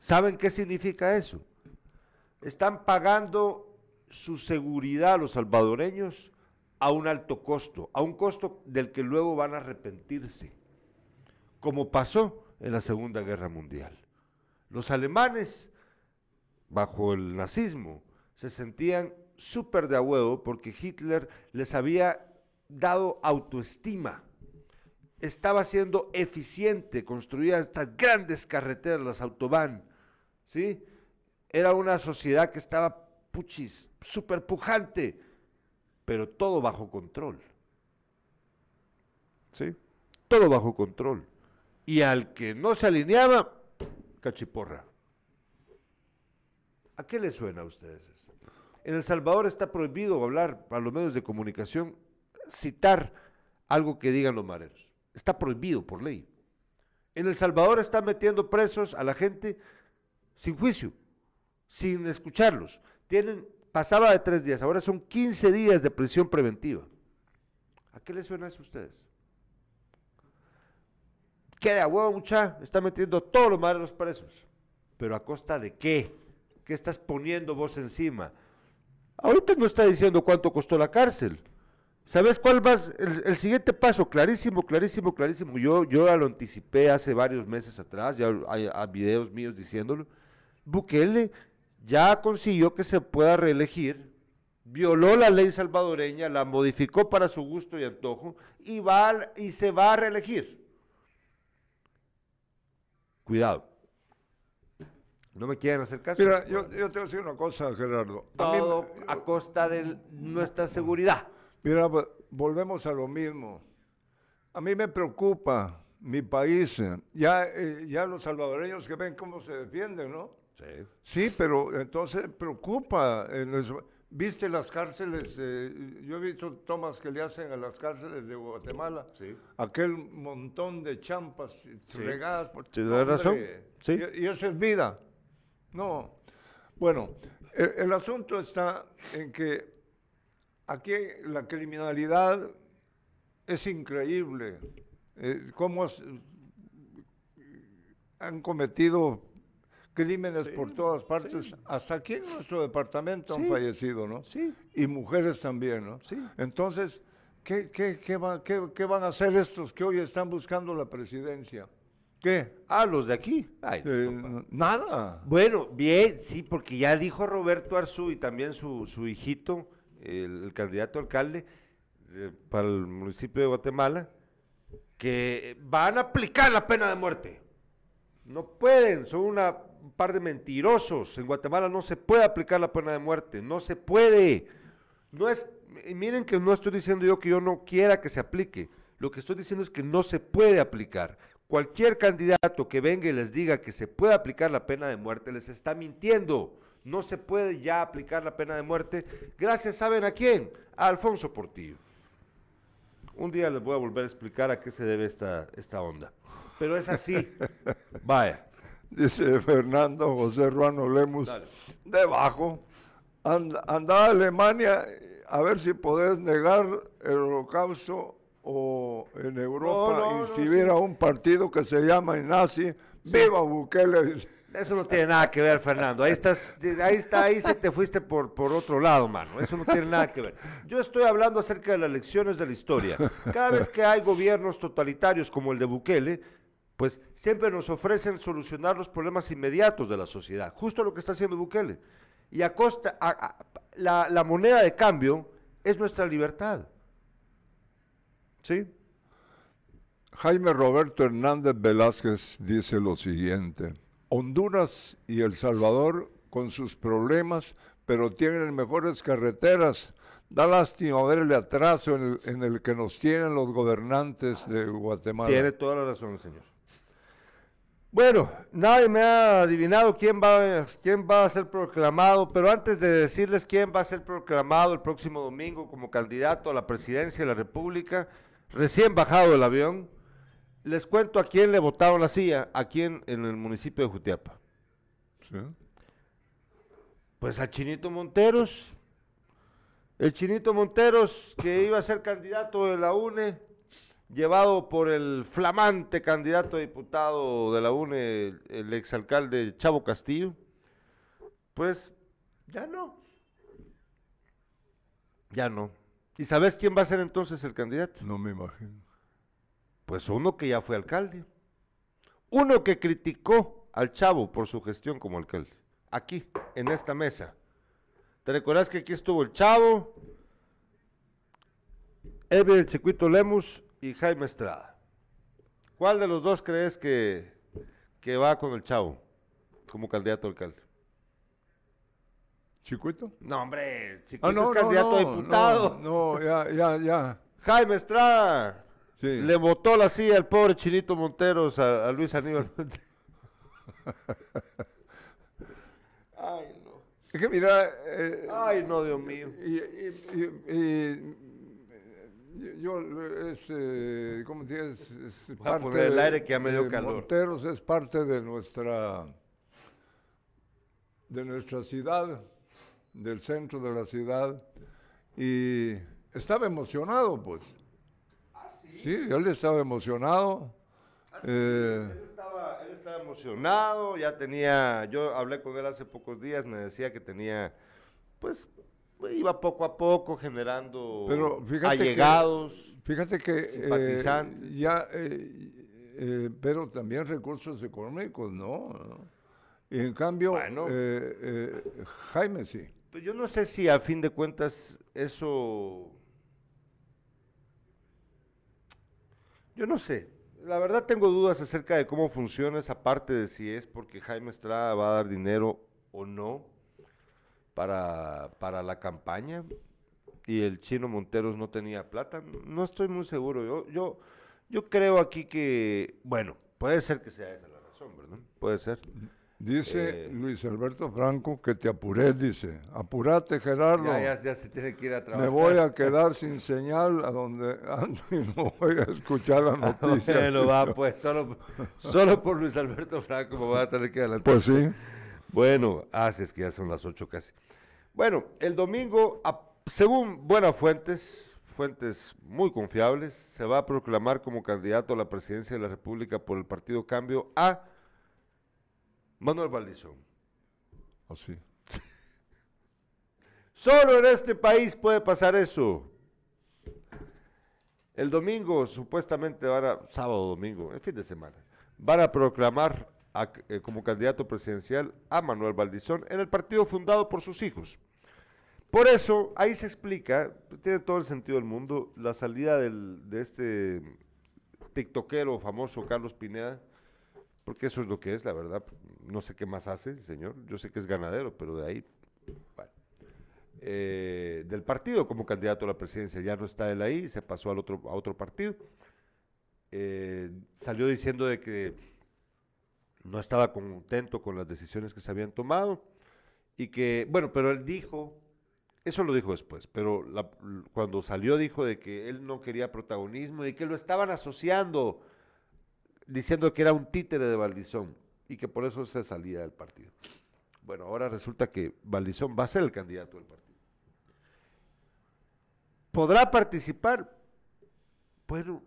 ¿Saben qué significa eso? Están pagando su seguridad los salvadoreños a un alto costo, a un costo del que luego van a arrepentirse, como pasó en la Segunda Guerra Mundial. Los alemanes, bajo el nazismo, se sentían súper de a huevo porque Hitler les había dado autoestima. Estaba siendo eficiente, construía estas grandes carreteras, las autobahn, ¿sí? Era una sociedad que estaba puchis, súper pujante, pero todo bajo control. ¿Sí? Todo bajo control. Y al que no se alineaba, cachiporra. ¿A qué le suena a ustedes eso? En El Salvador está prohibido hablar a los medios de comunicación, citar algo que digan los mareros. Está prohibido por ley. En El Salvador están metiendo presos a la gente sin juicio, sin escucharlos. Tienen pasaba de tres días, ahora son 15 días de prisión preventiva. ¿A qué le suena eso a ustedes? ¿Qué de huevo, mucha? Está metiendo todos los malos presos. ¿Pero a costa de qué? ¿Qué estás poniendo vos encima? Ahorita no está diciendo cuánto costó la cárcel. ¿Sabes cuál va el, el, siguiente paso? Clarísimo, clarísimo, clarísimo. Yo, yo ya lo anticipé hace varios meses atrás, ya hay, hay videos míos diciéndolo. Bukele ya consiguió que se pueda reelegir, violó la ley salvadoreña, la modificó para su gusto y antojo y, va, y se va a reelegir. Cuidado. No me quieren hacer caso. Mira, yo, yo te voy a decir una cosa, Gerardo. Todo a, costa de nuestra seguridad. Mira, pues, volvemos a lo mismo. A mí me preocupa mi país. Ya, eh, ya los salvadoreños que ven cómo se defienden, ¿no? Sí. pero entonces preocupa. ¿Viste las cárceles? yo he visto tomas que le hacen a las cárceles de Guatemala. Sí. Aquel montón de champas regadas por... Sí, razón. Sí. Y, eso es vida. No. Bueno, el, asunto está en que aquí la criminalidad es increíble. Eh, cómo han cometido crímenes por todas partes, hasta aquí en nuestro departamento han fallecido, ¿no? Sí. Y mujeres también, ¿no? Sí. Entonces, ¿qué, qué, qué, qué, van a hacer estos que hoy están buscando la presidencia? ¿Qué? Ah, los de aquí. Eh, nada. Bueno, bien, sí, porque ya dijo Roberto Arzú y también su, su hijito, el, candidato alcalde eh, para el municipio de Guatemala, que van a aplicar la pena de muerte. No pueden, son una un par de mentirosos. En Guatemala no se puede aplicar la pena de muerte, no se puede. No es, miren que no estoy diciendo yo que yo no quiera que se aplique. Lo que estoy diciendo es que no se puede aplicar. Cualquier candidato que venga y les diga que se puede aplicar la pena de muerte les está mintiendo. No se puede ya aplicar la pena de muerte. Gracias, ¿saben a quién? A Alfonso Portillo. Un día les voy a volver a explicar a qué se debe esta, esta onda. Pero es así. Vaya dice Fernando José Ruano Lemus, debajo, anda, a Alemania a ver si podés negar el holocausto o en Europa y si hubiera un partido que se llama nazi, viva Bukele. Eso no tiene nada que ver, Fernando. Ahí estás, ahí está, ahí se te fuiste por, por otro lado, mano. Eso no tiene nada que ver. Yo estoy hablando acerca de las lecciones de la historia. Cada vez que hay gobiernos totalitarios como el de Bukele, pues siempre nos ofrecen solucionar los problemas inmediatos de la sociedad. Justo lo que está haciendo Bukele. Y a costa, la, la moneda de cambio es nuestra libertad. ¿Sí? Jaime Roberto Hernández Velázquez dice lo siguiente. Honduras y El Salvador con sus problemas, pero tienen mejores carreteras. Da lástima ver el atraso en el, que nos tienen los gobernantes de Guatemala. Tiene toda la razón, señor. Bueno, nadie me ha adivinado quién va, quién va a ser proclamado, pero antes de decirles quién va a ser proclamado el próximo domingo como candidato a la presidencia de la República, recién bajado del avión, les cuento a quién le votaron la silla, aquí en, en el municipio de Jutiapa. Pues a Chinito Monteros. El Chinito Monteros, que iba a ser candidato de la UNE, llevado por el flamante candidato a diputado de la UNE, el exalcalde Chavo Castillo, pues ya no. Ya no. ¿Y sabes quién va a ser entonces el candidato? No me imagino. Pues uno que ya fue alcalde. Uno que criticó al Chavo por su gestión como alcalde. Aquí, en esta mesa. ¿Te recuerdas que aquí estuvo el Chavo, Ever el Chiquito Lemus y Jaime Estrada? ¿Cuál de los dos crees que, que va con el Chavo como candidato a alcalde? ¿Chiquito? No, hombre, Chiquito ah, es candidato a diputado. No, ya, ya, ya. Jaime Estrada. Le botó la silla al pobre Chinito Monteros a, Luis Aníbal. Ay, no. Es que mira. Eh, Ay, no, Dios mío. Y, yo, es, eh, ¿cómo tienes? Es parte de, el aire que ya me dio calor. Monteros es parte de nuestra, de nuestra ciudad, del centro de la ciudad, y estaba emocionado, pues. Sí, él estaba emocionado. Ah, eh, él, estaba, él, estaba, emocionado, ya tenía, yo hablé con él hace pocos días, me decía que tenía, pues, iba poco a poco generando pero allegados, fíjate que eh, simpatizantes. ya, eh, pero también recursos económicos, ¿no? Y en cambio, Jaime sí. Pues yo no sé si a fin de cuentas eso Yo no sé. La verdad tengo dudas acerca de cómo funciona esa parte de si es porque Jaime Estrada va a dar dinero o no para, para la campaña y el chino Monteros no tenía plata. No estoy muy seguro. Yo, yo, yo creo aquí que, bueno, puede ser que sea esa la razón, ¿verdad? Puede ser. Dice eh, Luis Alberto Franco que te apuré, dice. Apurate, Gerardo. Ya, ya, se tiene que ir a trabajar. Me voy a quedar sin señal a donde ando y no voy a escuchar la noticia. bueno, va, pues, solo, solo por Luis Alberto Franco me voy a tener que adelantar. Pues sí. Bueno, ah, es que ya son las ocho casi. Bueno, el domingo, según buenas fuentes, fuentes muy confiables, se va a proclamar como candidato a la presidencia de la República por el Partido Cambio a Manuel Valdizón. Así. Solo en este país puede pasar eso. El domingo, supuestamente van a, sábado, domingo, el fin de semana, van a proclamar eh, como candidato presidencial a Manuel Valdizón en el partido fundado por sus hijos. Por eso, ahí se explica, tiene todo el sentido del mundo, la salida de este tiktokero famoso Carlos Pineda, porque eso es lo que es, la verdad. No sé qué más hace el señor, yo sé que es ganadero, pero de ahí, eh, del partido como candidato a la presidencia, ya no está él ahí, se pasó al otro, a otro partido. Eh, salió diciendo de que no estaba contento con las decisiones que se habían tomado y que, bueno, pero él dijo, eso lo dijo después, pero cuando salió dijo de que él no quería protagonismo y que lo estaban asociando diciendo que era un títere de Valdizón y que por eso se salía del partido. Bueno, ahora resulta que Valdizón va a ser el candidato del partido. ¿Podrá participar? Bueno,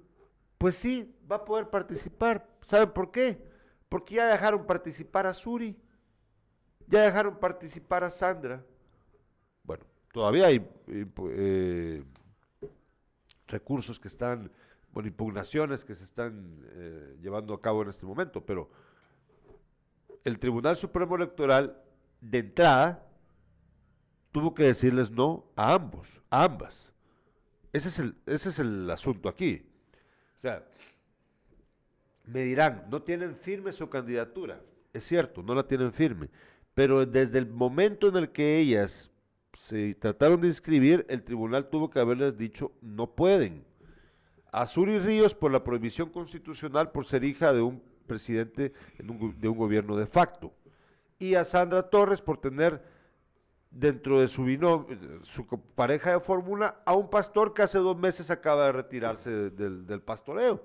pues sí, va a poder participar. ¿Saben por qué? Porque ya dejaron participar a Suri, ya dejaron participar a Sandra. Bueno, todavía hay eh, eh, recursos que están, bueno, impugnaciones que se están eh, llevando a cabo en este momento, pero el Tribunal Supremo Electoral de entrada tuvo que decirles no a ambos, a ambas. Ese es el, ese es el asunto aquí. O sea, me dirán, no tienen firme su candidatura. Es cierto, no la tienen firme. Pero desde el momento en el que ellas se trataron de inscribir, el tribunal tuvo que haberles dicho no pueden. A Suri Ríos por la prohibición constitucional por ser hija de un presidente de un gobierno de facto. Y a Sandra Torres por tener dentro de su, su pareja de fórmula a un pastor que hace dos meses acaba de retirarse del, pastoreo.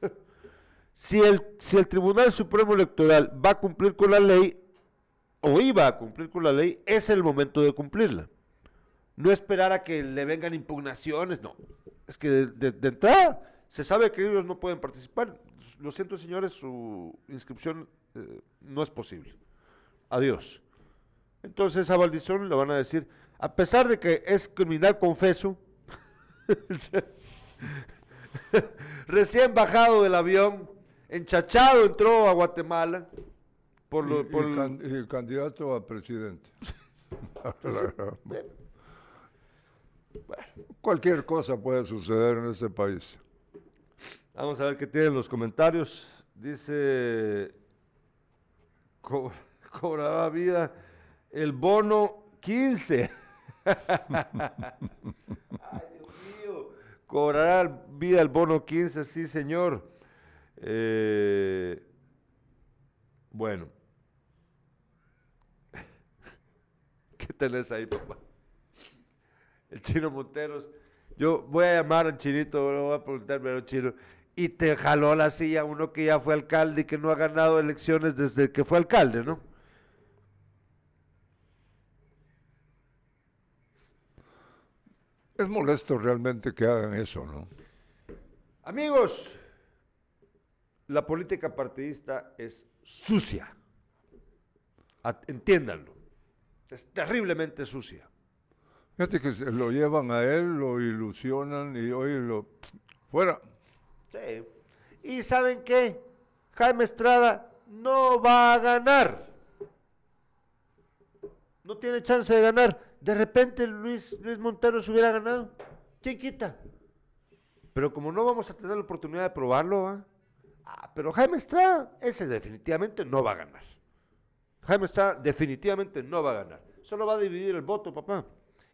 si, el, si el Tribunal Supremo Electoral va a cumplir con la ley, o iba a cumplir con la ley, es el momento de cumplirla. No esperar a que le vengan impugnaciones, no. Es que de, entrada se sabe que ellos no pueden participar. Lo siento, señores, su inscripción eh, no es posible. Adiós. Entonces a Valdición le van a decir, a pesar de que es criminal confeso, recién bajado del avión, enchachado entró a Guatemala por, lo, el, candidato a presidente. Cualquier cosa puede suceder en este país. Vamos a ver qué tienen los comentarios. Dice, cobraba vida el bono 15. Ay, Dios mío. Cobrará vida el bono 15, sí, señor. Eh, bueno. ¿Qué tenés ahí, papá? El chino Monteros. Yo voy a llamar al chinito, voy a preguntarme al chino. Y te jaló la silla uno que ya fue alcalde y que no ha ganado elecciones desde que fue alcalde, ¿no? Es molesto realmente que hagan eso, ¿no? Amigos, la política partidista es sucia. Entiéndanlo. Es terriblemente sucia. Fíjate que se lo llevan a él, lo ilusionan y hoy lo... fuera. Sí. ¿Y saben qué? Jaime Estrada no va a ganar. No tiene chance de ganar de repente Luis, Luis Montero se hubiera ganado. Chiquita. Pero como no vamos a tener la oportunidad de probarlo, ah, pero Jaime Estrada, ese definitivamente no va a ganar. Jaime Estrada definitivamente no va a ganar. Solo va a dividir el voto, papá.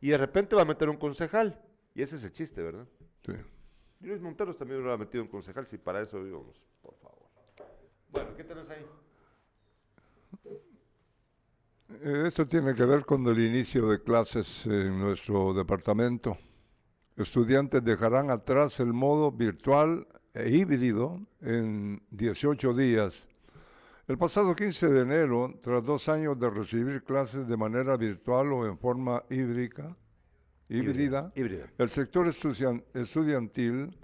Y de repente va a meter un concejal. Y ese es el chiste, ¿verdad? Sí. Luis Monteros también lo ha metido un concejal, si para eso íbamos, por favor. Bueno, ¿qué tenés ahí? Eh, esto tiene que ver con el inicio de clases en nuestro departamento. Estudiantes dejarán atrás el modo virtual e híbrido en 18 días. El pasado 15 de enero, tras dos años de recibir clases de manera virtual o en forma híbrida, híbrida, el sector estudiantil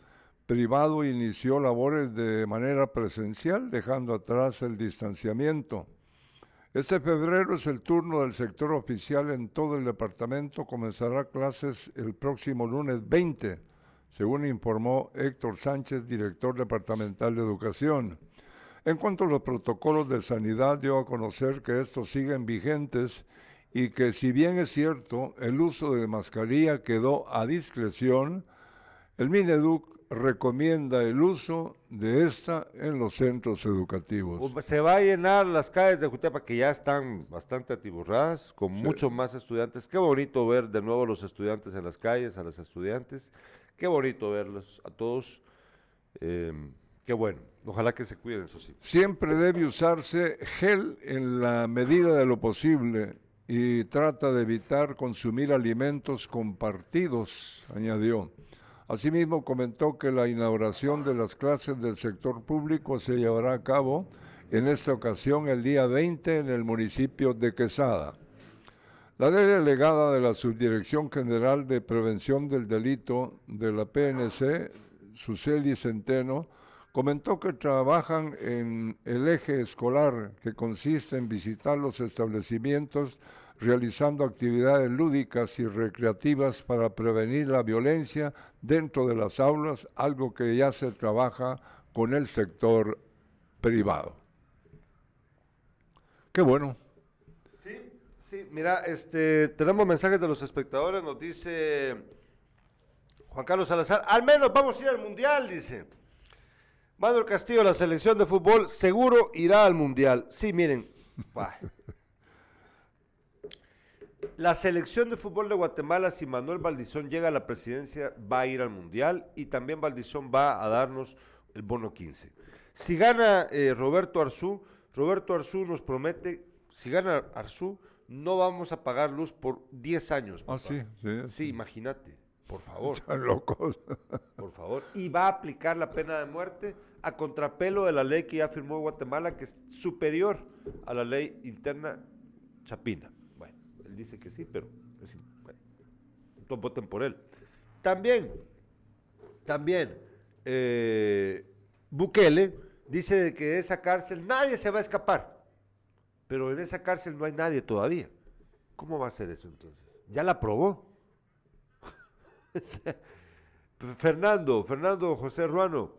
privado inició labores de manera presencial, dejando atrás el distanciamiento. Este febrero es el turno del sector oficial en todo el departamento. Comenzará clases el próximo lunes 20, según informó Héctor Sánchez, director departamental de educación. En cuanto a los protocolos de sanidad, dio a conocer que estos siguen vigentes y que si bien es cierto, el uso de mascarilla quedó a discreción, el Mineduc recomienda el uso de esta en los centros educativos. Se va a llenar las calles de Jutepa que ya están bastante atiburradas, con muchos más estudiantes. Qué bonito ver de nuevo a los estudiantes en las calles, a los estudiantes. Qué bonito verlos a todos. Em, bueno. Ojalá que se cuiden, eso. Siempre debe usarse gel en la medida de lo posible y trata de evitar consumir alimentos compartidos, añadió. Asimismo, comentó que la inauguración de las clases del sector público se llevará a cabo en esta ocasión el día 20 en el municipio de Quesada. La delegada de la Subdirección General de Prevención del Delito de la PNC, Suseli Centeno, comentó que trabajan en el eje escolar que consiste en visitar los establecimientos realizando actividades lúdicas y recreativas para prevenir la violencia dentro de las aulas, algo que ya se trabaja con el sector privado. Qué bueno. Sí, sí, mira, este, tenemos mensajes de los espectadores, nos dice Juan Carlos Salazar, al menos vamos a ir al Mundial, dice. Manuel Castillo, la selección de fútbol seguro irá al Mundial. Sí, miren. La selección de fútbol de Guatemala, si Manuel Valdizón llega a la presidencia, va a ir al Mundial y también Valdizón va a darnos el bono 15. Si gana eh, Roberto Arzú, Roberto Arzú nos promete, si gana Arzú, no vamos a pagar luz por 10 años. Ah, sí, sí. Sí, imagínate, por favor. Están locos. Por favor. Y va a aplicar la pena de muerte a contrapelo de la ley que ya firmó Guatemala, que es superior a la ley interna chapina. Bueno, él dice que sí, pero voten por él. También, también, eh, Bukele dice que de esa cárcel nadie se va a escapar, pero en esa cárcel no hay nadie todavía. ¿Cómo va a ser eso entonces? ¿Ya la aprobó? Fernando, Fernando José Ruano,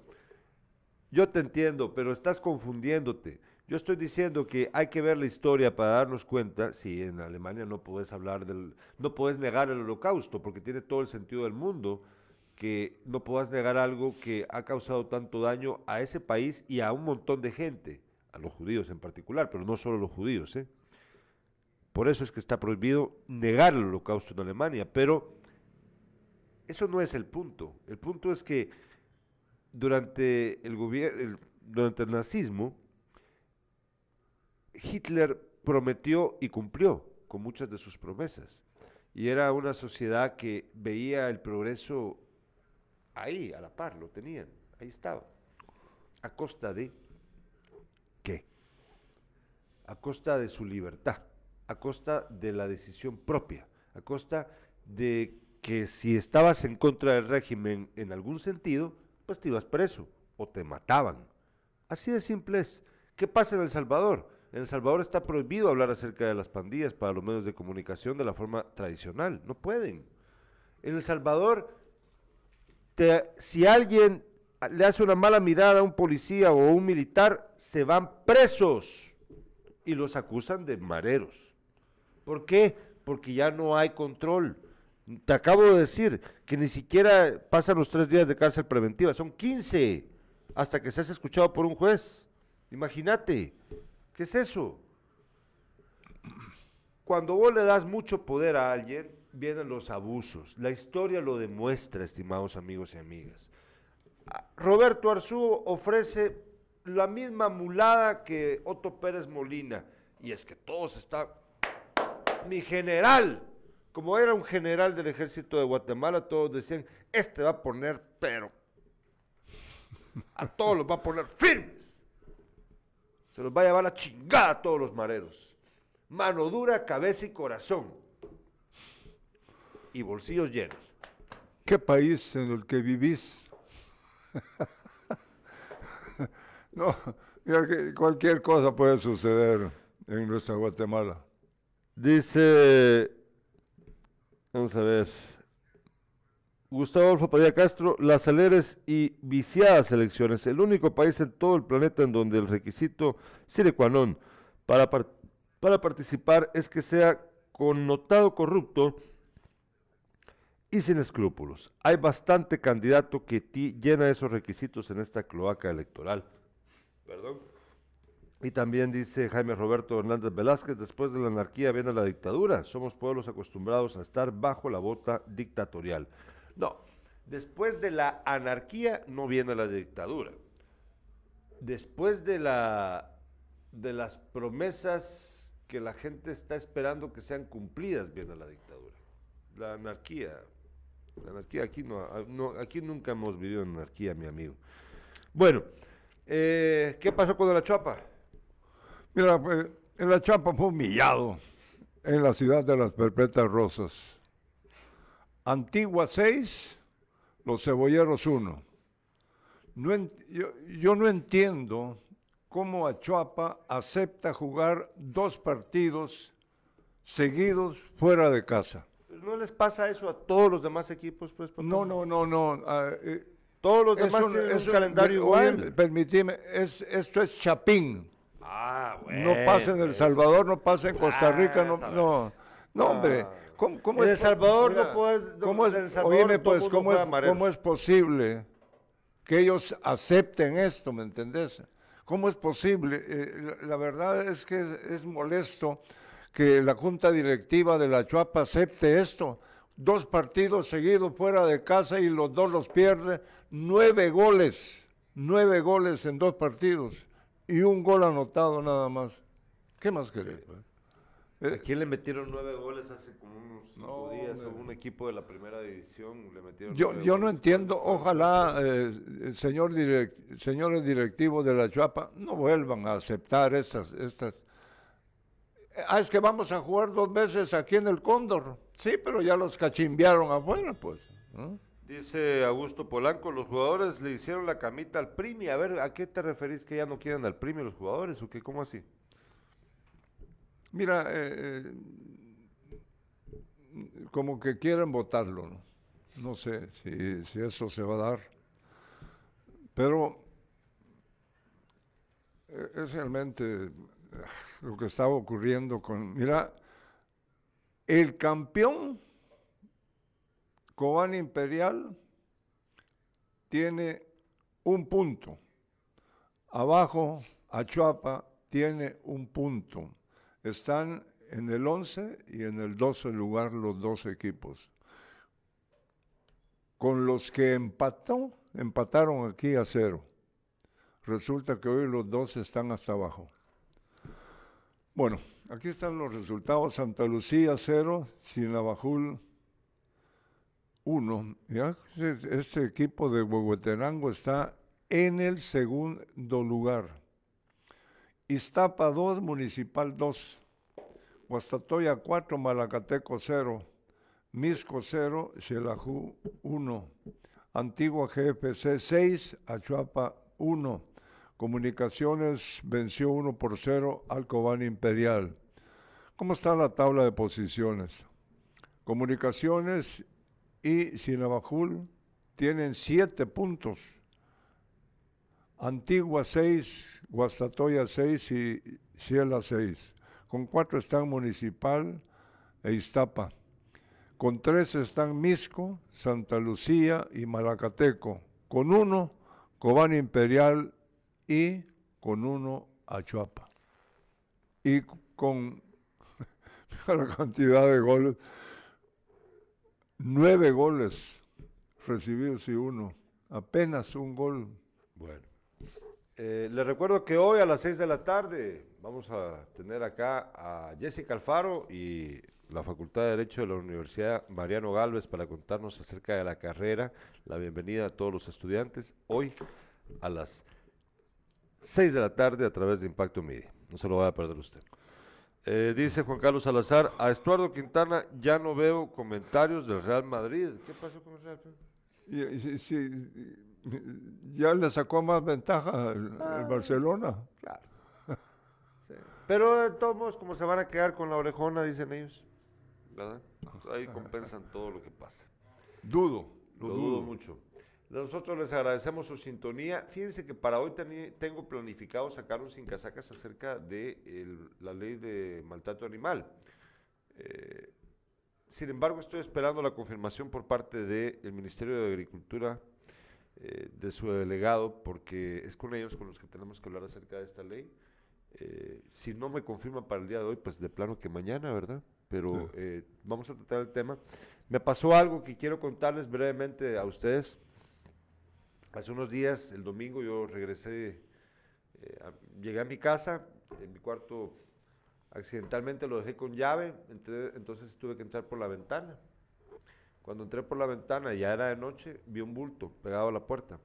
yo te entiendo, pero estás confundiéndote. Yo estoy diciendo que hay que ver la historia para darnos cuenta, si en Alemania no puedes hablar del, no puedes negar el holocausto, porque tiene todo el sentido del mundo, que no puedas negar algo que ha causado tanto daño a ese país y a un montón de gente, a los judíos en particular, pero no solo los judíos. ¿eh? Por eso es que está prohibido negar el holocausto en Alemania, pero eso no es el punto. El punto es que durante el, gobierno, durante el nazismo, Hitler prometió y cumplió con muchas de sus promesas. Y era una sociedad que veía el progreso ahí, a la par, lo tenían, ahí estaba. ¿A costa de qué? A costa de su libertad, a costa de la decisión propia, a costa de que si estabas en contra del régimen en algún sentido, pues te ibas preso o te mataban. Así de simple es. ¿Qué pasa en El Salvador? En El Salvador está prohibido hablar acerca de las pandillas para los medios de comunicación de la forma tradicional. No pueden. En El Salvador si alguien le hace una mala mirada a un policía o un militar, se van presos y los acusan de mareros. ¿Por qué? Porque ya no hay control. Te acabo de decir que ni siquiera pasan los tres días de cárcel preventiva, son 15 hasta que seas escuchado por un juez. Imagínate, ¿qué es eso? Cuando vos le das mucho poder a alguien, vienen los abusos. La historia lo demuestra, estimados amigos y amigas. Roberto Arzú ofrece la misma mulada que Otto Pérez Molina. Y es que todos están... Mi general, como era un general del ejército de Guatemala, todos decían, este va a poner pero. A todos los va a poner firmes. Se los va a llevar la chingada a todos los mareros. Mano dura, cabeza y corazón y bolsillos llenos. ¿Qué país en el que vivís? no, cualquier cosa puede suceder en nuestra Guatemala. Dice, vamos a ver, Gustavo Adolfo Padilla Castro, las celeres y viciadas elecciones, el único país en todo el planeta en donde el requisito sine qua non para, para participar es que sea connotado corrupto y sin escrúpulos. Hay bastante candidato que llena esos requisitos en esta cloaca electoral. Perdón. Y también dice Jaime Roberto Hernández Velázquez, después de la anarquía viene la dictadura. Somos pueblos acostumbrados a estar bajo la bota dictatorial. No, después de la anarquía no viene la dictadura. Después de, la, de las promesas que la gente está esperando que sean cumplidas viene la dictadura. La anarquía anarquía aquí no, aquí nunca hemos vivido en anarquía, mi amigo. Bueno, eh, ¿qué pasó con la Chapa? Mira, pues, en la Chapa fue humillado. en la ciudad de las Perpetuas Rosas. Antigua 6, los cebolleros 1. No yo, yo, no entiendo cómo Achuapa acepta jugar dos partidos seguidos fuera de casa. ¿No les pasa eso a todos los demás equipos? Pues, no, no, no, no. Ah, eh, todos los demás tienen un calendario igual. Permitime, es, esto es Chapín. Ah, bueno. No pasa en El Salvador, no pasa en Costa Rica, no, no. No, hombre. Ah. ¿Cómo, en El Salvador no puedes. ¿Cómo es, pues, ¿cómo, es, ¿cómo es posible que ellos acepten esto, me entendés? ¿Cómo es posible? Eh, la, verdad es que es, molesto que la junta directiva de la Chuapa acepte esto. Dos partidos seguidos fuera de casa y los dos los pierde. Nueve goles, nueve goles en dos partidos y un gol anotado nada más. ¿Qué más querés? Pues? ¿A quién le metieron nueve goles hace como unos cinco días? un equipo de la primera división le metieron Yo, yo no entiendo. Ojalá, eh, señor señores directivos de la Chuapa, no vuelvan a aceptar estas, estas. Ah, es que vamos a jugar dos veces aquí en el Cóndor. Sí, pero ya los cachimbearon afuera, pues. Dice Augusto Polanco, los jugadores le hicieron la camita al Primi. A ver, ¿a qué te referís que ya no quieren al Primi los jugadores o qué? ¿Cómo así? Mira, eh, eh, como que quieren votarlo, ¿no? No sé si, si, eso se va a dar, pero eh, es realmente lo que estaba ocurriendo con, mira, el campeón Cobán Imperial tiene un punto, abajo Achuapa tiene un punto están en el 11 y en el 12 lugar los dos equipos. Con los que empató, empataron aquí a cero. Resulta que hoy los dos están hasta abajo. Bueno, aquí están los resultados. Santa Lucía 0, Sinabajul 1. Este equipo de Huehuetenango está en el segundo lugar. Iztapa 2, Municipal 2, Guastatoya 4, Malacateco 0, Misco 0, Xelajú 1, Antigua GFC 6, Achuapa 1, Comunicaciones venció 1 por 0 al Cobán Imperial. ¿Cómo está la tabla de posiciones? Comunicaciones y Sinabajul tienen 7 puntos. Antigua 6, Guastatoya 6 y Ciela 6. Con 4 están Municipal e Iztapa. Con 3 están Misco, Santa Lucía y Malacateco. Con 1, Cobán Imperial y con 1, Achuapa. Y con la cantidad de goles, 9 goles recibidos y uno. Apenas un gol. Bueno. Eh, les recuerdo que hoy a las 6 de la tarde vamos a tener acá a Jessica Alfaro y la Facultad de Derecho de la Universidad Mariano Galvez para contarnos acerca de la carrera. La bienvenida a todos los estudiantes hoy a las 6 de la tarde a través de Impacto Media. No se lo vaya a perder usted. Eh, dice Juan Carlos Salazar, a Estuardo Quintana ya no veo comentarios del Real Madrid. ¿Qué pasó con el Real Madrid? ya le sacó más ventaja el, ah. Barcelona. Claro. Pero de todos modos, como se van a quedar con la orejona, dicen ellos, ¿verdad? ahí compensan todo lo que pasa. Dudo. Lo, dudo. mucho. Nosotros les agradecemos su sintonía. Fíjense que para hoy tengo planificado sacar un sin casacas acerca de la ley de maltrato animal. Eh, sin embargo, estoy esperando la confirmación por parte del Ministerio de Agricultura eh, de su delegado, porque es con ellos con los que tenemos que hablar acerca de esta ley. Eh, si no me confirman para el día de hoy, pues de plano que mañana, ¿verdad? Pero eh, vamos a tratar el tema. Me pasó algo que quiero contarles brevemente a ustedes. Hace unos días, el domingo, yo regresé, llegué a mi casa, en mi cuarto accidentalmente lo dejé con llave, entonces tuve que entrar por la ventana. Cuando entré por la ventana, ya era de noche, vi un bulto pegado a la puerta.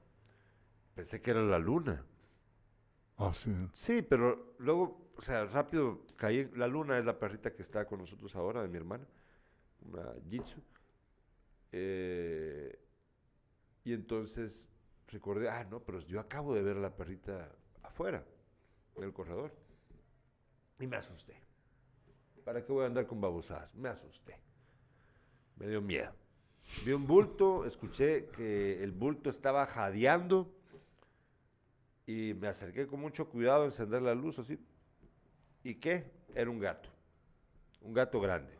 Pensé que era la luna. Ah, sí. Sí, pero luego, o sea, rápido caí. La luna es la perrita que está con nosotros ahora, de mi hermana, una Jitsu. Eh, y entonces recordé, ah, no, pero yo acabo de ver a la perrita afuera, en el corredor. Y me asusté. ¿Para qué voy a andar con babosadas? Me asusté. Me dio miedo. Vi un bulto, escuché que el bulto estaba jadeando y me acerqué con mucho cuidado a encender la luz así. ¿Y qué? Era un gato. Un gato grande.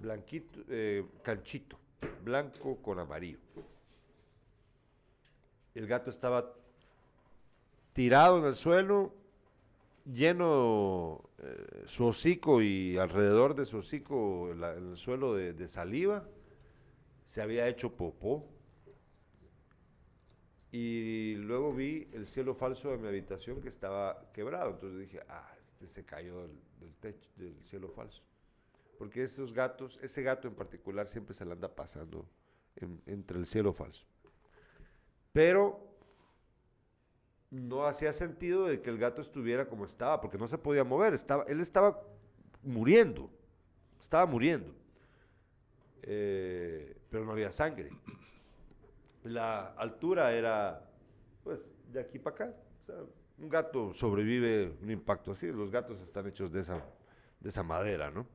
Blanquito, eh, canchito, blanco con amarillo. El gato estaba tirado en el suelo, lleno eh, su hocico y alrededor de su hocico en el suelo de saliva. Se había hecho popó y luego vi el cielo falso de mi habitación que estaba quebrado. Entonces dije, ah, este se cayó del, techo, del cielo falso. Porque esos gatos, ese gato en particular siempre se le anda pasando entre el cielo falso. Pero no hacía sentido de que el gato estuviera como estaba, porque no se podía mover. Estaba, él estaba muriendo, estaba muriendo. Eh, pero no había sangre la altura era, pues, de aquí para acá. un gato sobrevive un impacto así, los gatos están hechos de esa, de esa madera, ¿no?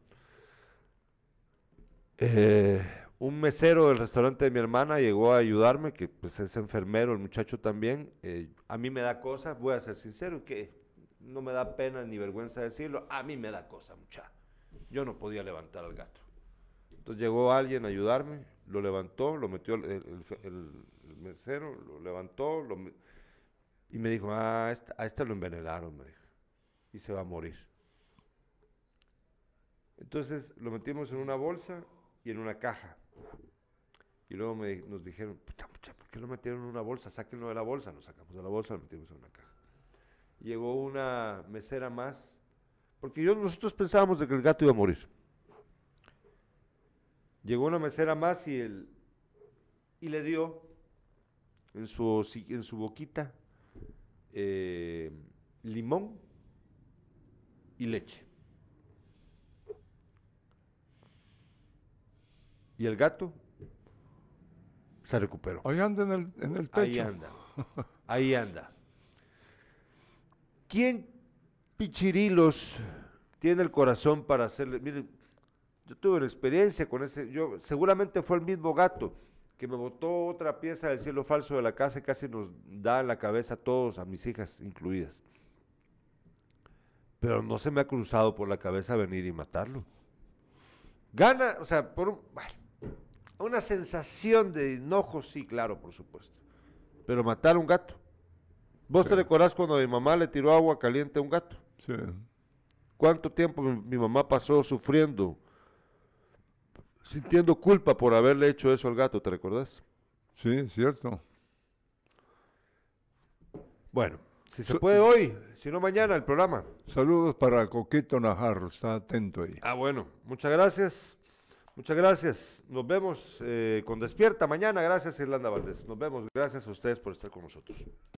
Eh, un mesero del restaurante de mi hermana llegó a ayudarme, que pues es enfermero, el muchacho también. Eh, a mí me da cosa, voy a ser sincero, que no me da pena ni vergüenza decirlo, a mí me da cosa, mucha. Yo no podía levantar al gato. Entonces llegó alguien a ayudarme, lo levantó, lo metió el, mesero, lo levantó y me dijo, ah, a a este lo envenenaron, me dijo, y se va a morir. Entonces lo metimos en una bolsa y en una caja. Y luego nos dijeron, pucha, pucha, ¿por qué lo metieron en una bolsa? Sáquenlo de la bolsa. Lo sacamos de la bolsa, lo metimos en una caja. Llegó una mesera más, porque nosotros pensábamos de que el gato iba a morir. Llegó una mesera más y, él, y le dio en su, en su boquita eh, limón y leche. Y el gato se recuperó. Ahí anda en el, en el techo. Ahí anda. Ahí anda. ¿Quién pichirilos tiene el corazón para hacerle? Miren, yo tuve una experiencia con ese, yo seguramente fue el mismo gato que me botó otra pieza del cielo falso de la casa y casi nos da en la cabeza a todos, a mis hijas incluidas. Pero no se me ha cruzado por la cabeza venir y matarlo. Gana, o sea, por una sensación de enojo, sí, claro, por supuesto. Pero matar a un gato. ¿Vos te recordás cuando mi mamá le tiró agua caliente a un gato? Sí. ¿Cuánto tiempo mi mamá pasó sufriendo? sintiendo culpa por haberle hecho eso al gato, ¿te recordás? Sí, cierto. Bueno, si se puede hoy, si no mañana el programa. Saludos para Coquito Najarro, está atento ahí. Ah, bueno, muchas gracias. Muchas gracias. Nos vemos eh, con Despierta mañana. Gracias, Irlanda Valdés. Nos vemos. Gracias a ustedes por estar con nosotros.